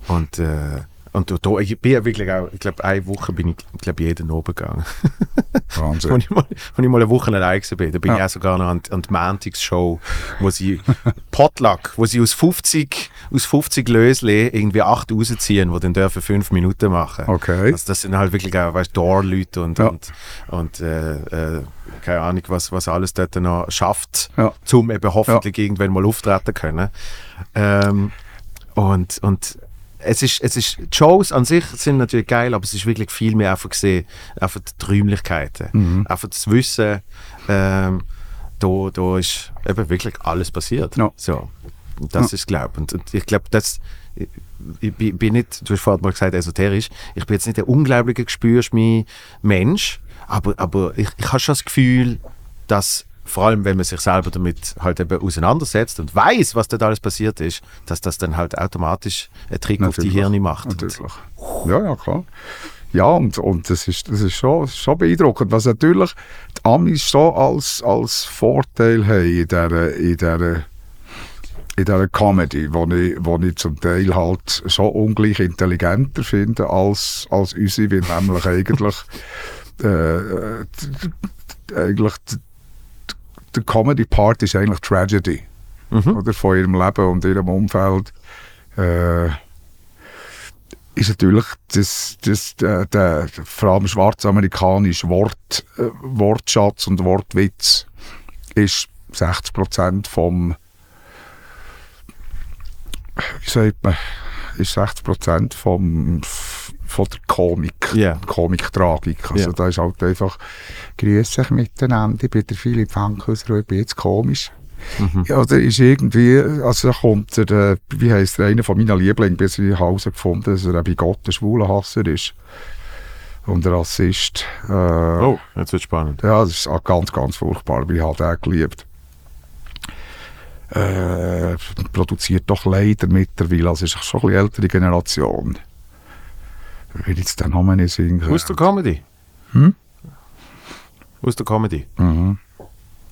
Und, äh, und da, da, ich bin ja wirklich auch, ich glaube, eine Woche bin ich, ich glaube, jeden oben gegangen. Wahnsinn. Als ich, mal, als ich mal eine Woche allein bin, da bin Ja. ich auch sogar noch an, an die Mantix-Show, wo sie Potluck, wo sie aus 50, aus 50 Lösle irgendwie acht rausziehen, die dann dürfen fünf Minuten machen. Okay. Also das sind halt wirklich auch, weißt du, Door-Leute und, Ja. und, und äh, äh, keine Ahnung, was, was alles dort noch schafft, Ja. zum eben hoffentlich irgendwann mal auftreten können. Ähm, und, und es ist, es ist, die Shows an sich sind natürlich geil, aber es ist wirklich viel mehr einfach gesehen, einfach die Träumlichkeiten. Mhm. Einfach das Wissen, ähm, da, da ist eben wirklich alles passiert. Ja. So. Das Ja. ist, glaube und, und ich glaube, das, ich, ich bin nicht, du hast vorhin mal gesagt, esoterisch, ich bin jetzt nicht der unglaubliche Gespürschmi-Mensch, aber, aber ich, ich habe schon das Gefühl, dass vor allem, wenn man sich selber damit halt eben auseinandersetzt und weiß, was dort alles passiert ist, dass das dann halt automatisch einen Trick auf die Natürlich. Hirne macht. Natürlich. Ja, ja, klar. Ja, und, und das, ist, das ist schon, schon beeindruckend. Was natürlich die Amis schon als, als Vorteil haben in dieser, in dieser, in dieser Comedy, wo ich, wo ich zum Teil halt schon ungleich intelligenter finde als, als unsere, weil nämlich eigentlich, äh, äh, eigentlich der Comedy-Part ist eigentlich Tragedy. Oder, von ihrem Leben und ihrem Umfeld. Äh, ist natürlich das, das, der, der, vor allem schwarzamerikanische Wort, äh, Wortschatz und Wortwitz ist 60% vom wie sagt man, ist 60% vom, f- von der Komik, Ja. Komiktragik. Also Ja. da ist halt einfach «Grüß euch miteinander, ich bin der Philipp Fankhauser und ich bin jetzt komisch». Ja, da ist irgendwie, also da kommt der, äh, wie heisst der, einer von meinen Lieblingen, bis ich herausgefunden dass er ein bigotter Schwulenhasser ist. Und ein Rassist. Äh, Oh, jetzt wird spannend. ja, das ist auch ganz, ganz furchtbar, weil ich halt auch geliebt. Äh, produziert doch leider mittlerweile, also ist schon ein bisschen ältere Generation. Will jetzt den Namen nicht singen. Aus der Comedy? Hm? Aus der Comedy. Mhm.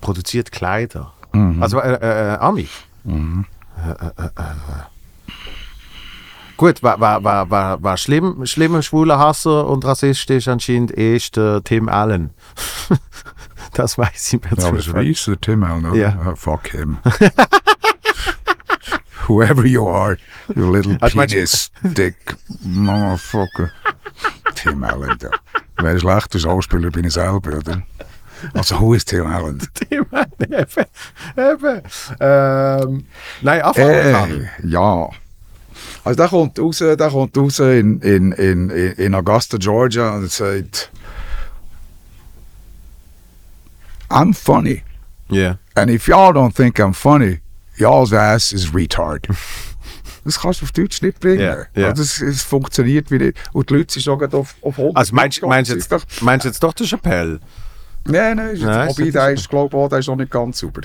Produziert Kleider. Mhm. Also äh, äh, äh, Ami. Mhm. Äh, äh, äh, äh. Gut, war, war, war, war, war schlimm, schlimmer schwuler Hasser und Rassist ist anscheinend erst der Tim Allen. das weiß ich mir Ja, aber das weiss der Tim Allen, oder? Ja. Ah, fuck him. Whoever you are, you little Also meinst penis, dick motherfucker. Tim Allen, ja. Wer ein schlechter Schauspieler bin ich selber, oder? Also, who is Tim Allen? Tim Allen, eben. eben. Ähm, nein, Afroamerikaner. Eh, äh, ja. Also der kommt raus, der kommt raus in, in, in, in Augusta, Georgia und sagt I'm funny. Yeah. And if y'all don't think I'm funny, y'all's ass is retard. das kannst du auf Deutsch nicht bringen. Ja, ja. Also es, es funktioniert wie nicht. Und die Leute sind schon auf, auf 100 Also meinst, meinst, Ist jetzt, doch- meinst du jetzt doch den Chappelle? Nein, nein, ist wobei ist der ist, glaube ich, auch, der ist noch nicht ganz sauber.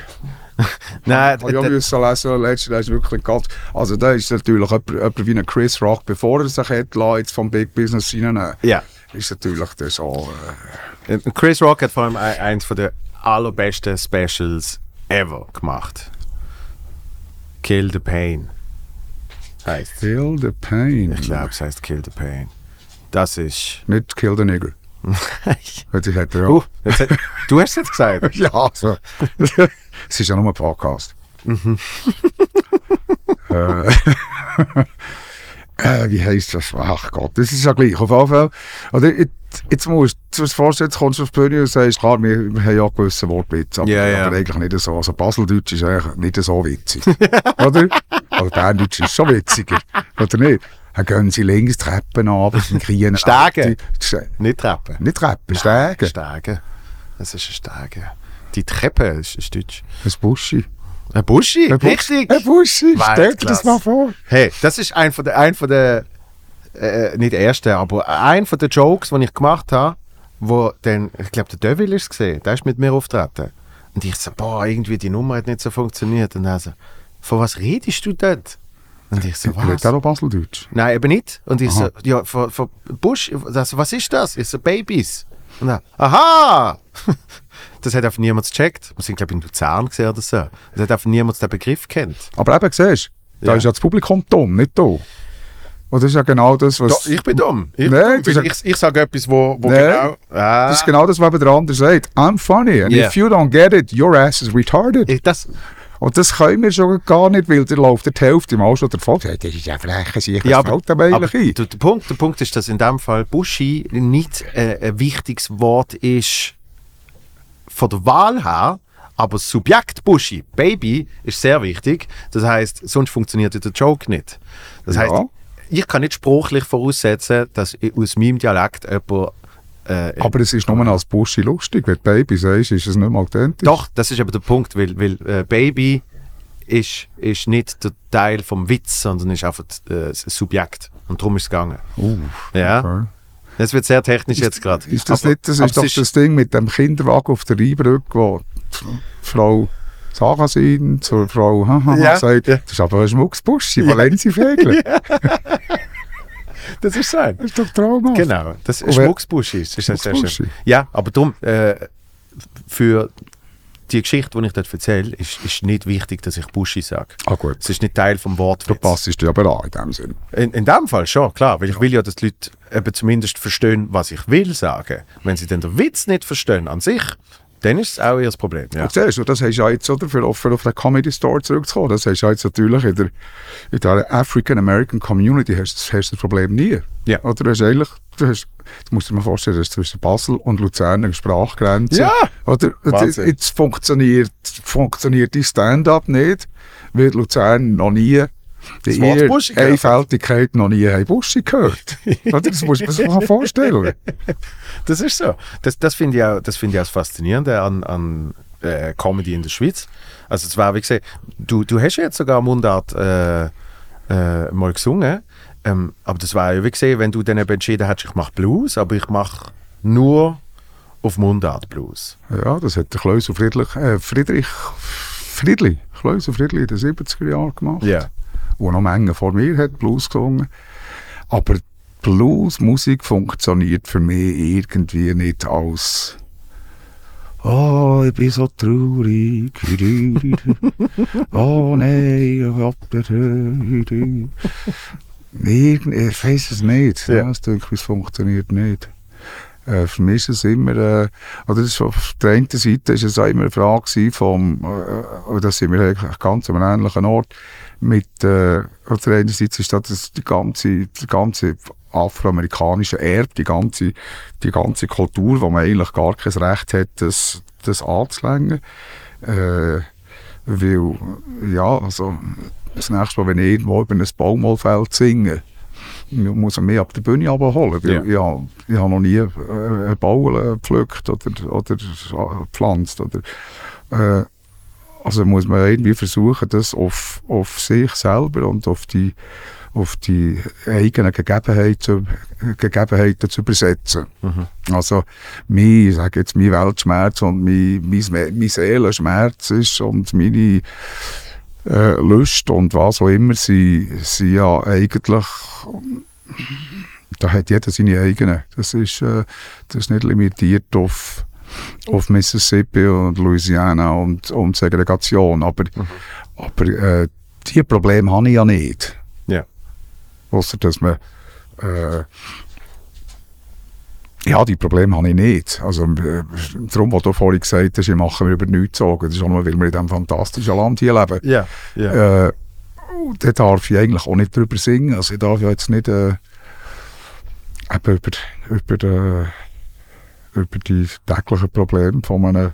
Nein, Ich habe müssen lesen, letztes der ist wirklich ganz... Also da ist natürlich jemand, jemand wie ein Chris Rock, bevor er sich lassen, jetzt vom Big Business reinnehmen, ja. ist natürlich das so... Äh, Chris Rock hat vor allem ein- eins von der allerbesten Specials ever gemacht. Kill the Pain. Heißt. Feel the pain. Ich glaube, es heißt Kill the Pain. Das ist. Nicht kill the nigger. Heute hat er ja... uh, jetzt, hat- du hast es jetzt gesagt. Ja, also. es ist ja nur ein Podcast. äh, äh, wie heisst das? Ach Gott, das ist ja gleich. Auf jeden Fall. Oder, jetzt, jetzt musst du vorstellen, jetzt kommst du auf die Bühne und sagst, klar, wir, wir haben ja gewisse Wortwitze, aber, Ja, ja. aber eigentlich nicht so. Also Baseldeutsch ist eigentlich nicht so witzig. oder? Aber Berndeutsch ist schon witziger. Oder nicht? Dann gehen sie links Treppen ab, sind Krien. Steigen. Ste- Nicht Treppen. Nicht Treppen, Steigen. Steigen. Das ist ein Steigen. Die Treppe ist, ist Deutsch. Ein Buschi. Ein Buschi, Ein Busch- richtig. Ein Buschi, stell dir das mal vor. Hey, das ist ein von der, ein von der äh, nicht der erste, aber ein von den Jokes, die ich gemacht habe, wo dann, ich glaube, der Deville ist gesehen, der ist mit mir auftreten. Und ich so, boah, irgendwie die Nummer hat nicht so funktioniert. Und er so, von was redest du dort? Und ich so, was? auch noch Baseldeutsch. Nein, eben nicht. Und ich Aha. so, ja, von, von Bush, das, was ist das? Ich so, Babys. Er, aha! das hat einfach niemand gecheckt. Wir sind, glaube ich, in Luzern gesehen oder so. Das hat einfach niemand den Begriff kennt. Aber eben, siehst du, da Ja. ist ja das Publikum dumm, nicht du. Und das ist ja genau das, was... Da, ich bin dumm. Ich, Nein, bin ist ich, ich sage etwas, wo, wo Nein. genau. Ah, Das ist genau das, was der andere sagt. I'm funny. And Yeah. if you don't get it, your ass is retarded. ich, das, Und das können wir schon gar nicht, weil der läuft die Hälfte mal schon davon. Das ist ja frech, sich ja, aber, aber ein. der, Punkt, der Punkt ist, dass in dem Fall Buschi nicht äh, ein wichtiges Wort ist von der Wahl her, aber das Subjekt Buschi, Baby, ist sehr wichtig. Das heißt, sonst funktioniert der Joke nicht. Das Ja. heißt, ich kann nicht spruchlich voraussetzen, dass aus meinem Dialekt jemand äh, Aber es ist nur als Buschi lustig. Wenn du Baby sagst, ist es nicht mehr authentisch. Doch, das ist aber der Punkt, weil, weil äh, Baby ist, ist nicht der Teil vom Witz, sondern ist einfach äh, das Subjekt. Und darum ist es gegangen. Uh, Ja. okay. Das wird sehr technisch jetzt gerade. Ist das Aber- nicht, das ist doch es das Ding mit dem Kinderwagen auf der Rheinbrücke, wo die Frau Sarrazin zur Frau Haha Ja, sagt, ja. das ist aber ein Schmucksbuschi, Valenzi-Fegel. Das ist sein. Das ist doch traumhaft. Genau, das ist wer- Schmucksbusch ist. das sehr schön. Schmucksbuschi. Ja, aber darum, äh, für die Geschichte, die ich dort erzähle, ist, ist nicht wichtig, dass ich Buschi sage. Ah gut, Es ist nicht Teil vom Wortwitz. du passest dir aber an in dem Sinn. In, in dem Fall schon, klar, weil ich will ja, dass die Leute eben zumindest verstehen, was ich will sagen. Wenn sie dann den Witz nicht verstehen an sich, dann ist es auch ihr Problem. Ja. Und siehst du, das hast du jetzt, oder, für, für auf den Comedy Store zurückzukommen, das hast du jetzt natürlich in der, in der African American Community hast, hast das Problem nie. Ja. Oder du hast eigentlich, du hast, du musst dir mal vorstellen, das ist zwischen Basel und Luzern eine Sprachgrenze. Ja. Oder, Wahnsinn. jetzt funktioniert, funktioniert die Stand-up nicht, weil Luzern noch nie die hat. Einfältigkeit noch nie haben Buschi gehört. das du dir sich mal vorstellen. Das ist so. Das, das finde ich, auch- das finde ich auch das Faszinierende an, an äh, Comedy in der Schweiz. Also es war, wie gesagt, du, du hast ja jetzt sogar Mundart äh, äh, mal gesungen, ähm, aber das war ja wie gesagt, wenn du dann eben entschieden hättest, ich mache Blues, aber ich mache nur auf Mundart Blues. Ja, das hat der Kleusel Friedrich, äh, Friedrich Friedli, Kleusel Friedli in den 70er Jahren gemacht. Ja. Wo noch Menge vor mir hat Blues gesungen. Aber Bluesmusik funktioniert für mich irgendwie nicht als Oh, ich bin so traurig. oh nein, ich hab das. Ich weiß es nicht. Ja. Es denke, es funktioniert nicht. Äh, für mich ist es immer, äh, das ist auf der einen Seite ist es auch immer eine Frage vom, äh, und das sind wir eigentlich ganz an einem ähnlichen Ort, mit, äh, einen Seite ist das die ganze, die ganze afroamerikanische Erbe, die ganze, die ganze Kultur, wo man eigentlich gar kein Recht hat, das, das anzulängen. Äh, weil, ja, also, das nächste Mal, wenn ich irgendwo über ein Baumwollfeld singe, muss man mich ab der Bühne abholen, weil Ja. ich, habe, ich habe noch nie äh, einen Baum äh, gepflückt oder, oder gepflanzt. Oder, äh, Also muss man irgendwie versuchen, das auf, auf sich selber und auf die, auf die eigenen Gegebenheiten zu, Gegebenheiten zu übersetzen. Also, mein, ich sage jetzt, mein Weltschmerz und mein, mein, mein Seelenschmerz ist und meine äh, Lust und was auch immer, sie, sie ja eigentlich, da hat jeder seine eigenen. Das ist, äh, das ist nicht limitiert auf, auf Mississippi und Louisiana und, und Segregation. Aber, aber äh, die Probleme habe ich ja nicht. Ja. Ausser, dass man äh, ja, die Probleme habe ich nicht. Also, äh, darum, was du vorhin gesagt hast, ich mache mir über nichts Sorgen. Das ist auch nur, weil wir in diesem fantastischen Land hier leben. Ja. ja. Äh, da darf ich eigentlich auch nicht drüber singen. Also ich darf ja jetzt nicht äh, eben über, über, äh, über die täglichen Probleme von einem,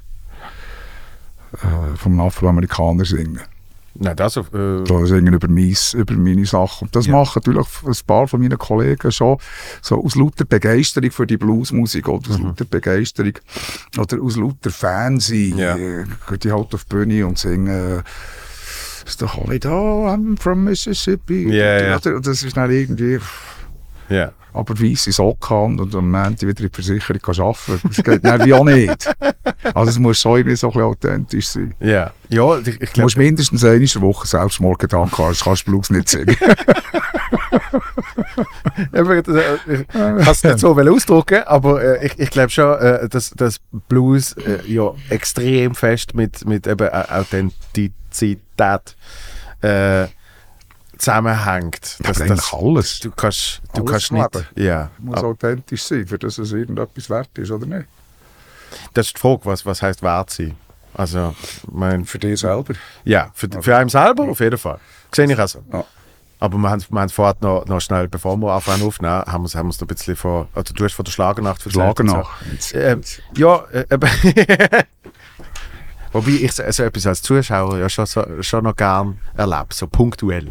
äh, vom Afroamerikaner singen. Nein, das auf, äh, Da singen über, meins, über meine Sachen. Und das Ja. machen natürlich ein paar von meinen Kollegen schon so aus lauter Begeisterung für die Bluesmusik oder aus lauter Begeisterung oder aus lauter Fernsehen. Ja. Äh, gehen die halt auf die Bühne und singen ist doch alle da, I'm from Mississippi. Ja, ja. Das ist dann irgendwie, ja. aber weisse Socken haben und am Montag wieder in die Versicherung kann arbeiten das geht dann wie auch nicht. Also es muss schon irgendwie so ein bisschen authentisch sein. Ja. Ja, ich, ich Du glaube, musst mindestens einmal in der Woche Selbstmordgedanken haben, sonst kannst du Blues nicht singen. Das, äh, ich kann es nicht so ausdrücken, aber äh, ich, ich glaube schon, äh, dass, dass Blues ja extrem fest mit, mit eben Au- Authentizität äh, zusammenhängt. Ja, aber eigentlich alles. Du kannst, du Alles kannst nicht. Leben. Ja, muss authentisch sein, für das es irgendetwas wert ist, oder nicht? das ist die Frage, was, was heißt wert sein? Also, mein, Für dich selber. ja, für, für einen selber auf jeden Fall. Sehe ich auch so. Ja. Aber wir haben, wir haben vorhin noch, noch schnell, bevor wir anfangen aufnehmen, haben wir, haben wir noch ein bisschen von, also du hast von der Schlagernacht erzählt und so. Schlagernacht. Jetzt- Ähm, ja, äh. Wobei ich so, so etwas als Zuschauer ja schon, so, schon noch gern erlebe, so punktuell.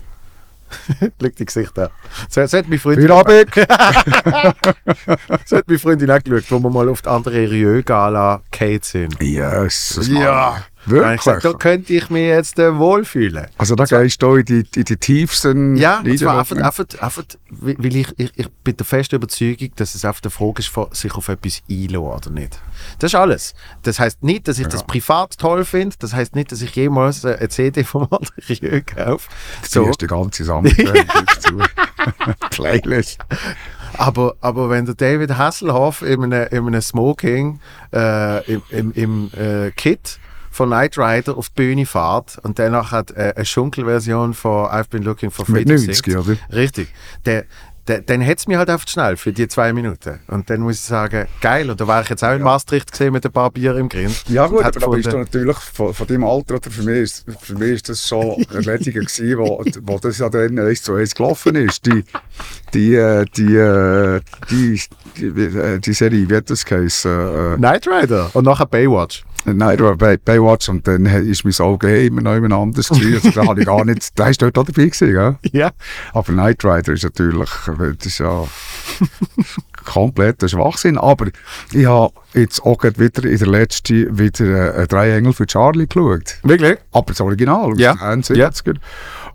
Liegt die Gesicht da. So, so hat meine Freundin, so hat meine Freundin auch geschaut, wo wir mal auf die andere Rieu-Gala Kate sind. Jesus, Ja. Da habe ich gesagt, da Wirklich? könnte ich mich jetzt äh, wohlfühlen. Also da gehst du in die, in die tiefsten Ja, und zwar einfach, einfach, einfach weil ich, ich, ich bin der festen Überzeugung, dass es auf der Frage ist, sich auf etwas einlassen oder nicht. Das ist alles. Das heißt nicht, dass ich das privat toll finde. Das heißt nicht, dass ich jemals äh, eine CD vom André kaufe. So. So. Die ganze Sammlung du. Playlist. Aber, aber wenn der David Hasselhoff in einem, in einem Smoking äh, im, im, im äh, Kit von Knight Rider auf die Bühne fährt und danach hat äh, eine Schunkelversion von I've Been Looking for Mit Freedom 90, singt. oder? Richtig. Der, der, dann hat es mich halt einfach schnell für die zwei Minuten. Und dann muss ich sagen, geil. Und da war ich jetzt auch in Maastricht gesehen mit ein paar Bier im Grind. Ja gut, aber da bist du natürlich von, von deinem Alter, oder für mich ist, für mich ist das schon erledigen gewesen, wo, wo das ja dann eins zu eins gelaufen ist. Die, die, äh, die, äh, die, die, äh, die Serie, wie hat das geheißen? Äh, Knight Rider und nachher Baywatch. Nein, du bei Baywatch und dann ist mein Auge immer noch jemand anders gewesen. Also, da habe ich gar nicht, da ist dort auch dabei gewesen, gell? Ja. Aber Knight Rider ist natürlich, das ist ja kompletter Schwachsinn. Aber ich habe jetzt auch wieder in der letzten wieder äh, «Drei Engel für Charlie» geschaut. Wirklich? Aber das Original, aus Ja. den 70er.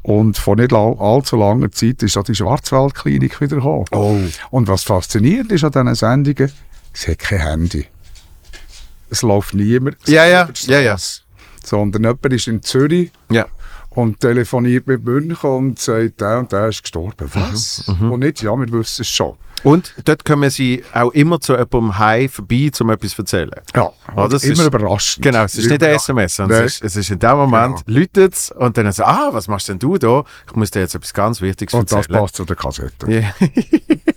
Und vor nicht all, allzu langer Zeit ist auch die Schwarzwaldklinik wieder gekommen. Oh. Und was faszinierend ist an diesen Sendungen, es hat kein Handy. Es läuft niemand. Ja, ja. Ja, ja. Sondern jemand ist in Zürich Ja. und telefoniert mit München und sagt, der und der ist gestorben. Was? Und nicht, ja, wir wissen es schon. Und dort kommen sie auch immer zu jemandem heim vorbei, um etwas zu erzählen. Ja, Oh, das immer ist- überraschend. Genau, es ist nicht eine Ja. SMS, sondern es, ist, es ist in dem Moment, läutet es und dann so, ah, was machst denn du da? Ich muss dir jetzt etwas ganz Wichtiges Und das erzählen. passt zu der Kassette. Ja.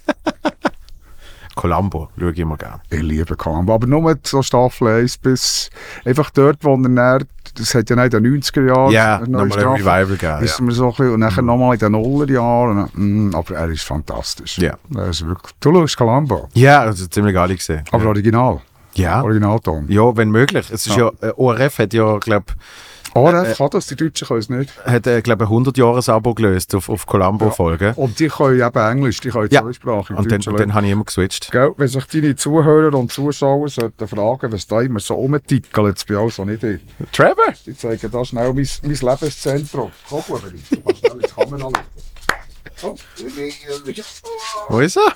Columbo schaue ich immer gerne. Ich liebe Columbo. Aber nur so Staffel 1 bis einfach dort, wo er dann, das hat ja nicht in den 90er Jahren Ja, nochmal ein Staffel, Revival gegeben. Ist Ja. mir so ein bisschen, und nachher nochmal in den Nullerjahren. Mm, aber er ist fantastisch. Ja. Er ist wirklich, du schaust Columbo. ja, also ziemlich geil gesehen. Aber original. ja. Originalton. ja, wenn möglich. Es ist ja, Ja. äh, ORF hat ja, glaube RF kann das, die Deutschen können es nicht. hat, äh, glaube ich, ein 100-Jahres-Abo gelöst auf, auf Columbo-Folgen. Und die können eben Englisch, die können Ja. zwei Sprachen. Und dann, dann habe ich immer geswitcht. Gell, wenn sich deine Zuhörer und Zuschauer sollten fragen, was da immer so rumtickelt, bei also nicht ich. Trevor! Ich zeige da schnell mein, mein Lebenszentrum. Komm, Bubeli, du kannst schnell in die Kamera. Oh, Wo ist er?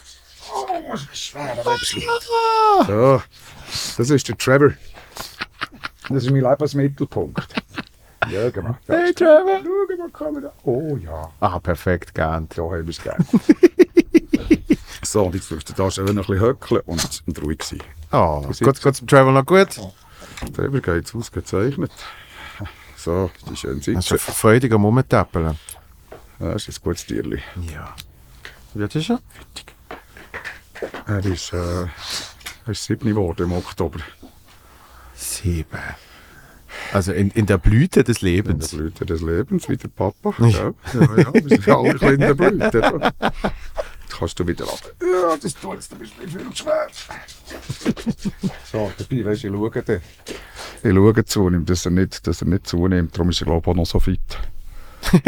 oh, schwer, aber So, das ist der Trevor. Das ist mein Lebensmittelpunkt. Ja, genau. Hey, Trevor! Schau mal, Kamera. Oh ja, Ah, perfekt, gern. so haben wir es gerne. so, und jetzt dürft ihr da schon noch ein bisschen höckeln und, und ruhig sein. Oh, geht es dem Trevor noch gut? Trevor geht ausgezeichnet. So, die schöne Das ist Sitzen. ein freudiger Mummentäppeln. Ja, das ist ein gutes Tierli. Ja. Wie alt ist er? Er ist, äh, er ist sieben geworden im Oktober. Sieben. Also in, in der Blüte des In der Lebens. Blüte des Lebens, wie der Papa. Ja, ja, ja wir sind alle in der Blüte. oder? Jetzt kannst du wieder ab. Ja, das tut jetzt ein bisschen viel schwer. So, dabei, weißt du, ich schaue den. Ich schaue zu ihm, dass er nicht, dass er nicht zunimmt. Darum ist er, glaube ich, auch noch so fit.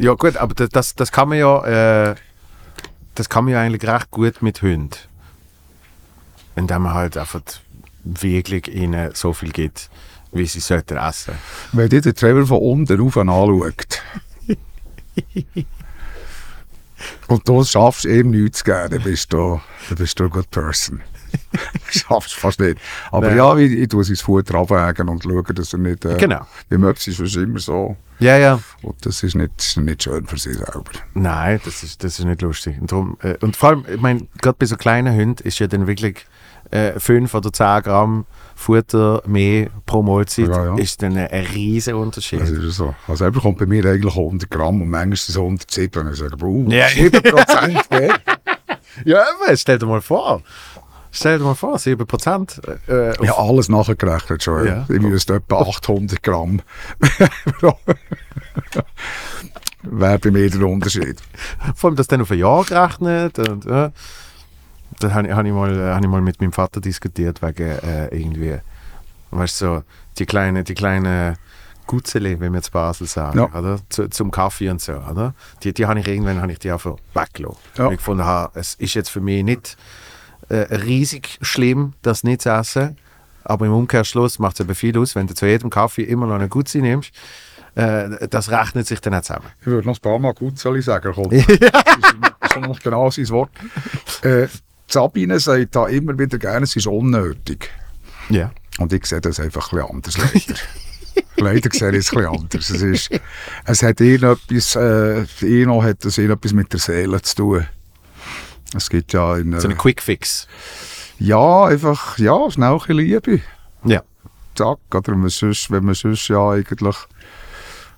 Ja gut, aber das, das, das kann man ja, äh, das kann man ja eigentlich recht gut mit Hunden. Indem man halt einfach wirklich ihnen so viel gibt, wie sie sollten essen. Wenn dir der Trevor von unten rauf anschaut und du schaffst ihm nichts zu geben, dann bist du, dann bist du eine good person. schaffst fast nicht. Aber Nein. ja, ich, ich tue sein Futter abwägen und schaue, dass er nicht... Äh, Genau. Wie möglich ist es immer so. Ja, ja. Und das ist nicht, ist nicht schön für sie selber. Nein, das ist, das ist nicht lustig. Und, darum, äh, und vor allem, ich meine, gerade bei so kleinen Hunden ist ja dann wirklich äh, 5 oder 10 Gramm Futter mehr pro Mahlzeit, Ja, ja. ist dann ein, ein riesiger Unterschied. Das ist ja so. Also selber kommt bei mir eigentlich 100 Gramm und manchmal es 107. Und ich sage, uh, Ja. 7 Prozent, gell? ja, aber stell dir mal vor. Stell dir mal vor, 7 Prozent. Äh, Ja, alles nachgerechnet schon. Ja. Ich müsste etwa 800 Gramm. Wäre bei mir der Unterschied. Vor allem das dann auf ein Jahr gerechnet. Und, äh, da habe ich, hab ich, mal, äh, hab ich mal mit meinem Vater diskutiert, wegen äh, irgendwie, weißt du, so, die kleinen die kleine Gutzeli, wie wir jetzt Basel sagen, Ja. oder? Zu, zum Kaffee und so. Oder? Die, die habe ich irgendwann habe ich die einfach weggelassen. Ja. Weil ich gefunden habe, es ist jetzt für mich nicht äh, riesig schlimm, das nicht zu essen. Aber im Umkehrschluss macht es eben viel aus, wenn du zu jedem Kaffee immer noch eine Gutzi nimmst. Äh, das rechnet sich dann auch zusammen. Ich würde noch ein paar Mal Gutzeli sagen. Das ist das ist noch genau sein Wort. Äh, Sabine sagt da immer wieder gerne, es ist unnötig. Ja. Und ich sehe das einfach ein anders, leider. leider sehe ich es ein anders. Es, ist, es hat irgendetwas, äh, Eno hat das irgendetwas mit der Seele zu tun. Es gibt ja in, So äh, ein Quick Fix. ja, einfach, ja, schnell ein Liebe. Ja. Zack, oder wenn man sonst, wenn man sonst ja eigentlich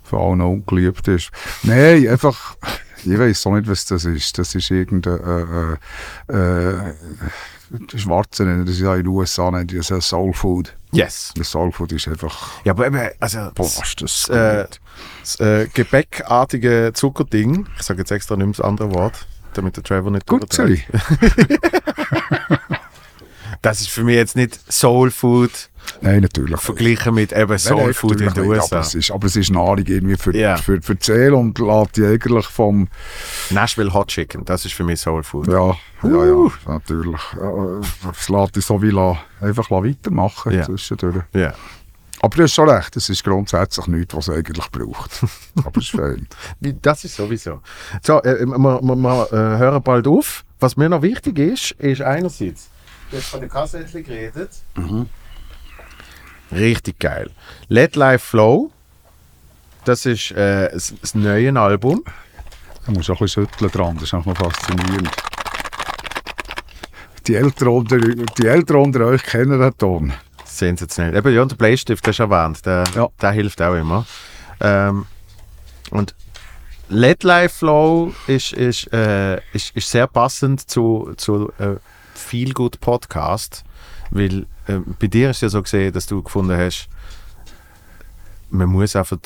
von allen ungeliebt ist. Nein, einfach, ich weiß auch nicht, was das ist. Das ist irgendein, äh, äh, äh, die Schwarzen, das ist ja in den USA, die das ja Soul Food. Yes. Das Soul Food ist einfach, Ja, aber eben, also boah, das, ist das äh, das äh, gebäckartige Zuckerding, ich sage jetzt extra nicht das andere Wort, damit der Trevor nicht Gutzeli. Das ist für mich jetzt nicht Soul Food Nein, natürlich. verglichen mit eben Soul Food in natürlich den USA. Aber es, ist, aber es ist Nahrung irgendwie für, Ja. für, für die Seele und lässt die eigentlich vom, Nashville Hot Chicken, das ist für mich Soul Food. ja, ja, ja, natürlich. Ja, Es lässt dich so wie la- einfach weitermachen Ja. zwischendurch. Ja. Aber du hast schon recht, es ist grundsätzlich nichts, was es eigentlich braucht. Aber es ist fein. Das ist sowieso. So, äh, wir, wir, wir hören bald auf. Was mir noch wichtig ist, ist einerseits, du hast von der Kassette geredet. Richtig geil. Let Life Flow, das ist äh, das, das neue Album. Da musst du auch ein bisschen schütteln dran, das ist noch faszinierend. Die Eltern, unter, die Eltern unter euch kennen den Ton. Sensationell. Eben, ja, und der Bleistift, das ist erwähnt, der, Ja. der hilft auch immer. Ähm, und Let Life Flow ist, ist, äh, ist, ist sehr passend zu, zu äh, Feel Good Podcast, weil äh, bei dir ist ja so gesehen, dass du gefunden hast, man muss einfach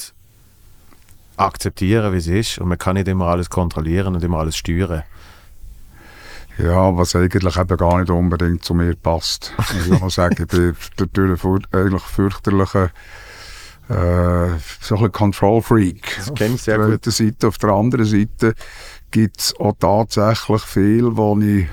akzeptieren, wie es ist und man kann nicht immer alles kontrollieren und immer alles steuern. Ja, was eigentlich eben gar nicht unbedingt zu mir passt. Ich muss sagen, ich bin fur- eigentlich fürchterlichen äh, so ein bisschen Control-Freak. Das kenne ich sehr auf der gut. einen Seite. Auf der anderen Seite gibt es auch tatsächlich viel, wo ich,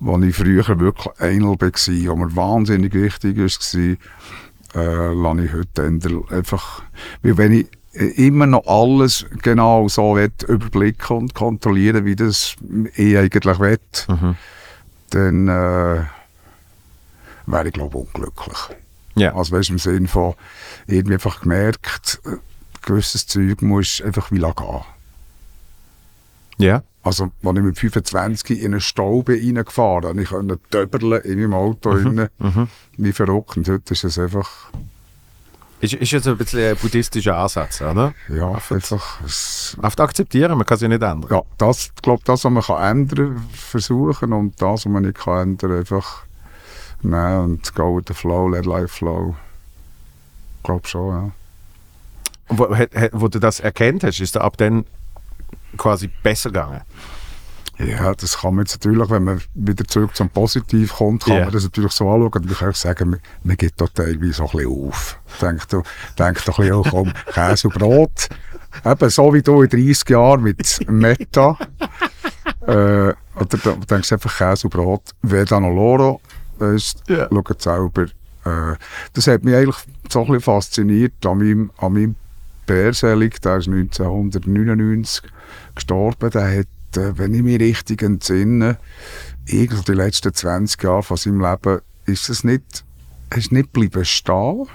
wo ich früher wirklich Einel war, wo mir wahnsinnig wichtig war, äh, lasse ich heute eher einfach, weil wenn ich immer noch alles genau so überblicken und kontrollieren, wie das ich eigentlich will, Mhm. dann äh, wäre ich glaube unglücklich. Ja. Also weißt im Sinne von irgendwie einfach gemerkt, äh, gewisses Zeug muss einfach wie gehen. Ja. Also, als ich mit 25 in einen Stau bin reingefahren bin, ich konnte töberlen in meinem Auto rein, wie verrückt. Und heute ist es einfach, Ist, ist jetzt ein bisschen ein buddhistischer Ansatz, oder? ja, einfach, es, Oft akzeptieren, man kann es ja nicht ändern. ja, das, ich glaube, das, was man kann ändern versuchen und das, was man nicht kann ändern, einfach nehmen und go with the flow, let life flow. Ich glaube schon, ja. Wo, wo du das erkannt hast, ist da ab dann quasi besser gegangen. Ja, das kann man jetzt natürlich, wenn man wieder zurück zum Positiv kommt, kann Ja. man das natürlich so anschauen. Und ich kann auch sagen, man, man gibt da teilweise so ein bisschen auf. Denkt doch denk doch ein bisschen, oh, komm, Käse und Brot. Eben so wie du in 30 Jahren mit Meta. äh, oder da denkst einfach Käse und Brot. Veda no loro. Weißt, Ja. schaut selber. Äh, das hat mich eigentlich so ein bisschen fasziniert an meinem, an meinem Bärselig, der ist 1999 gestorben. Der hat, äh, wenn ich mich richtig entsinne, irgendwie die letzten 20 Jahre von seinem Leben ist es nicht, ist nicht geblieben stehen.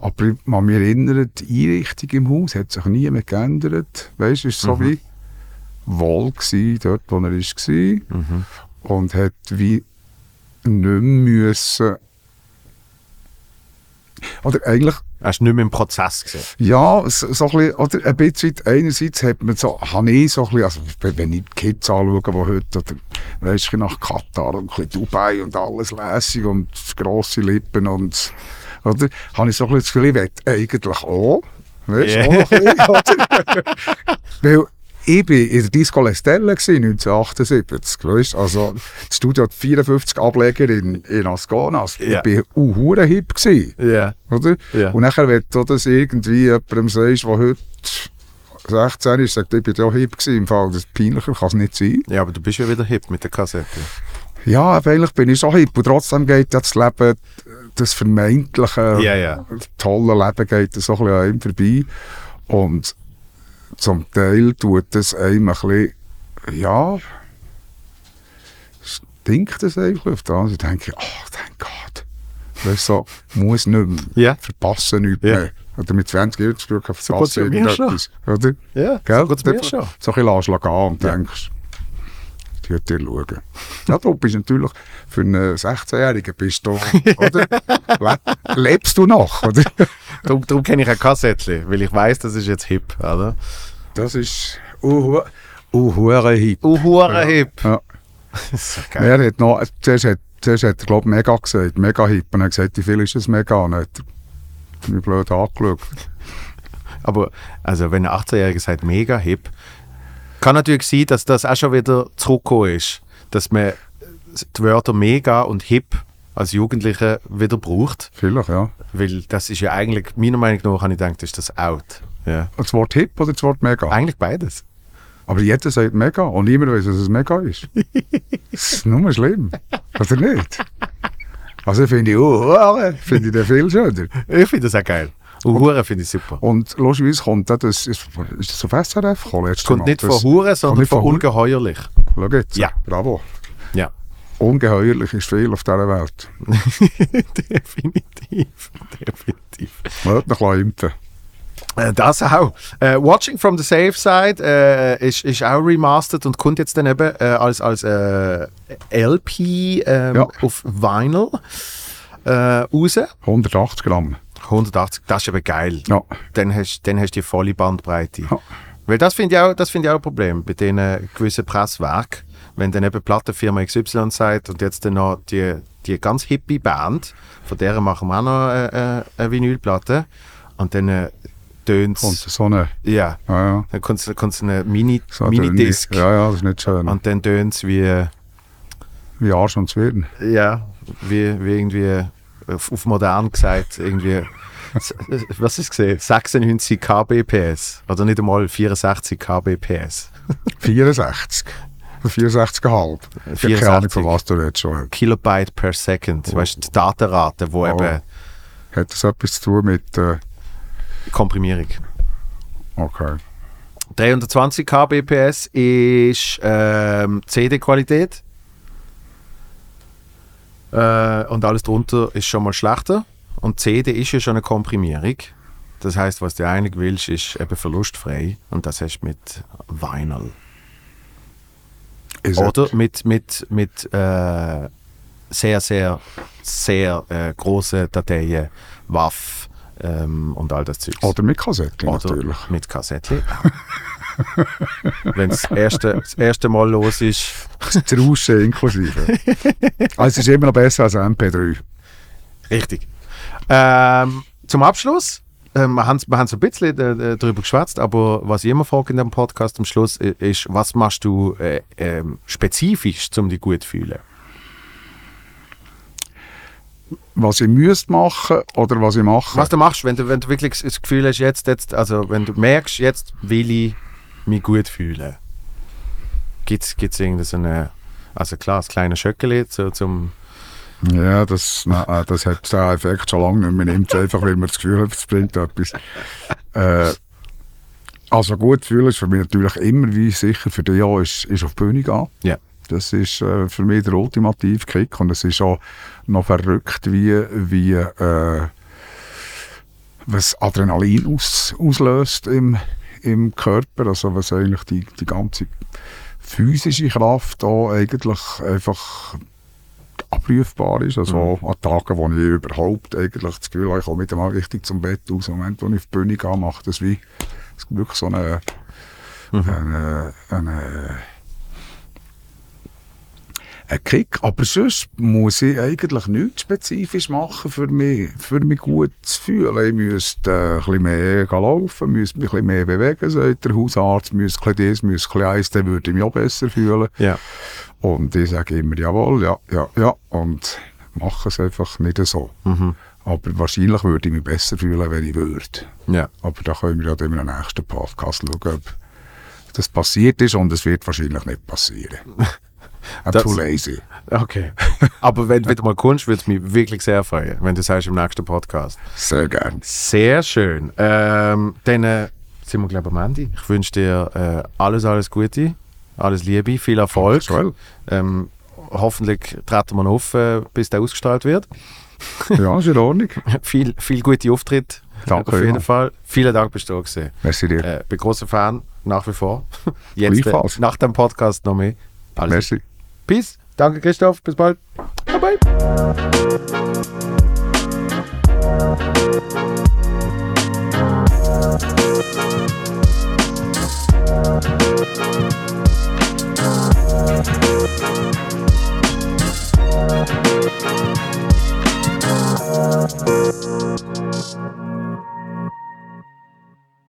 Aber ich kann mich erinnern, die Einrichtung im Haus hat sich nie mehr geändert. Weißt war so wie wohl gewesen, dort, wo er war. Und hat wie nicht mehr müssen. Oder eigentlich Hast du nicht mehr im Prozess gesehen? ja, so, so ein bisschen, oder ein bisschen, einerseits hat man so, habe ich so ein bisschen, also wenn ich die Kids anschaue, die heute, oder, weisst du, nach Katar und ein bisschen Dubai und alles lässig und grosse Lippen und, oder, habe ich so ein bisschen das Gefühl, ich will eigentlich auch, weisst du, Yeah. auch ein bisschen, oder? Weil, ich war in der Disco Lestelle gewesen, 1978, weißt? Also, das Studio hat 54 Ableger in, in Ascona. Also, Ja. Ich war auch hip gewesen. Ja. Oder? Ja. Und nachher, wenn du das irgendwie jemandem sagst, der heute 16 ist, sagt, ich bin ja hip gewesen, im Fall, das peinlicher kann es nicht sein. Ja, aber du bist ja wieder hip mit der Kassette. Ja, eigentlich bin ich so hip. Und trotzdem geht ja das Leben, das vermeintliche, ja. tolle Leben geht so ein bisschen an ihm vorbei. Und zum Teil tut das einem ein bisschen, ja, stinkt das einfach auf anderen Seite denke ich, oh, thank God. Weißt so, muss nicht mehr. Ja. Verpassen nichts mehr. Oder mit 20 Jahren zu So geht's verpassen schon. irgendetwas. Oder? Ja, Gell? so mir schon. So ein bisschen gehen und denkst, die wird dir schauen. Ja, du bist natürlich für einen 16-Jährigen bist du, oder? Le lebst du noch, oder? Darum, darum kenne ich ein Kassettchen, weil ich weiß, das ist jetzt hip, oder? Das ist uh, uh, hip. Uh, hure hip. Ja. Das ist so geil. Er hat noch, zuerst hat, zuerst hat er, glaube Mega gesagt, Mega hip. Und er hat gesagt, wie viel ist es Mega? Und hat er mich blöd angeschaut. Aber also, wenn ein 18-Jähriger sagt, mega hip, kann natürlich sein, dass das auch schon wieder zurückgekommen ist. Dass man die Wörter mega und hip als Jugendliche wieder braucht. Vielleicht, ja. Weil das ist ja eigentlich, meiner Meinung nach, habe ich gedacht, ist das out. Ja. Das Wort hip oder das Wort Mega? Eigentlich beides. Aber jeder sagt Mega und niemand weiß, dass es Mega ist. das ist nur schlimm. Oder nicht? Also finde ich, oh, finde ich den viel schöner. Ich finde das auch geil. Und Hure finde ich super. Und lustigerweise kommt das, ist, ist das auf SRF gekommen? Kommt nicht von Hure, sondern von von ungeheuerlich. Schau jetzt. Ja. Bravo. Ja. Ungeheuerlich ist viel auf dieser Welt. definitiv. Definitiv. Man hat noch impfen. Äh, Das auch. Äh, Watching from the Safe Side äh, ist, ist auch remastered und kommt jetzt dann eben äh, als, als äh, LP ähm, Ja. auf Vinyl äh, raus. 180 Gramm. 180, das ist aber geil. Ja. Dann hast dann hast du die volle Bandbreite. Ja. Weil das finde ich, auch- das find ich auch ein Problem bei diesen gewissen Presswerken. Wenn dann eben Plattenfirma XY sagt und jetzt dann noch die, die ganz hippie Band, von der machen wir auch noch äh, äh, eine Vinylplatte. Und dann äh, tönt Kommt so eine, Ja, ja, ja, dann kommt kommt so eine Mini, so eine Mini-Disc. Ja, ja, das ist nicht schön. Und dann tönt es wie, Wie Arsch und Zwirn. ja, wie, wie irgendwie, auf, auf modern gesagt, irgendwie, s- was ist gesehen? 96 kbps. Oder nicht einmal 64 kbps. 64. 64,5. Ich habe keine Ahnung, 64. von was du jetzt schon Kilobyte per Second. Weißt du, die Datenrate, wo Oh. eben Hat das etwas zu tun mit. Äh, Komprimierung. okay. 320 kbps ist ähm, CD-Qualität. Äh, und alles drunter ist schon mal schlechter. Und CD ist ja schon eine Komprimierung. Das heißt, was du eigentlich willst, ist eben verlustfrei. Und das hast du mit Vinyl. Ist Oder mit, mit, mit äh, sehr, sehr, sehr äh, großen Dateien, WAV ähm, und all das Zeug. Oder mit Kassetten Oder natürlich. mit Kassettchen. Wenn erste, das erste Mal los ist. Das Rauschen inklusive. also es ist immer noch besser als ein MP3. Richtig. Ähm, zum Abschluss. Ähm, wir haben wir haben so ein bisschen äh, darüber geschwätzt, aber was ich immer frage in dem Podcast am Schluss äh, ist, was machst du äh, ähm, spezifisch, um dich gut zu fühlen? Was ich müsste machen oder was ich mache. Was du machst, wenn du, wenn du wirklich das Gefühl hast, jetzt, jetzt, also wenn du merkst, jetzt will ich mich gut fühlen. Gibt es irgendeine, so eine- also klar, das kleine Schöckeli so, zum Ja, das, nein, das hat den Effekt schon lange nicht mehr. Man nimmt es einfach, weil man das Gefühl hat, es bringt etwas. Äh, also gut fühlen ist für mich natürlich immer, wie sicher für dich auch, ist, ist auf die Bühne gehen. Ja. Das ist äh, für mich der ultimative Kick und es ist auch noch verrückt, wie, wie äh, was Adrenalin aus, auslöst im, im Körper, also was eigentlich die, die ganze physische Kraft auch eigentlich einfach abrufbar ist. Also an Tagen, wo ich überhaupt eigentlich das Gefühl habe, ich komme nicht einmal richtig zum Bett aus. Im Moment, wo ich auf die Bühne gehe, macht das wie das wirklich so eine, eine, eine ein Kick. Aber sonst muss ich eigentlich nichts spezifisch machen, für mich, für mich gut zu fühlen. Ich müsste äh, ein bisschen mehr laufen, müsste mich ein bisschen mehr bewegen, sagt der Hausarzt, müsste ein bisschen das, müsste ein bisschen eins, dann würde ich mich auch besser fühlen. Ja. Und ich sage immer, jawohl, ja, ja, ja. Und mache es einfach nicht so. Aber wahrscheinlich würde ich mich besser fühlen, wenn ich würde. Ja. Aber da können wir ja dann einem nächsten Podcast schauen, ob das passiert ist und es wird wahrscheinlich nicht passieren. I'm Das- too lazy. Okay. Aber wenn du wieder mal kommst, würde es mich wirklich sehr freuen, wenn du sagst im nächsten Podcast. Sehr gern. Sehr schön. Ähm, dann äh, sind wir, glaube ich, am Ende. Ich wünsche dir äh, alles, alles Gute, alles Liebe, viel Erfolg. Ähm, hoffentlich treten wir noch auf, äh, bis der ausgestrahlt wird. Ja, ist in Ordnung. viel, viel gute Auftritt. Danke Auf jeden vielmals. Fall. Vielen Dank, bist du da gewesen. Merci dir. Äh, bin großer Fan, nach wie vor. Jetzt, äh, nach dem Podcast noch mehr. Alles Merci. Peace. Danke, Christoph. Bis bald. Bye, bye.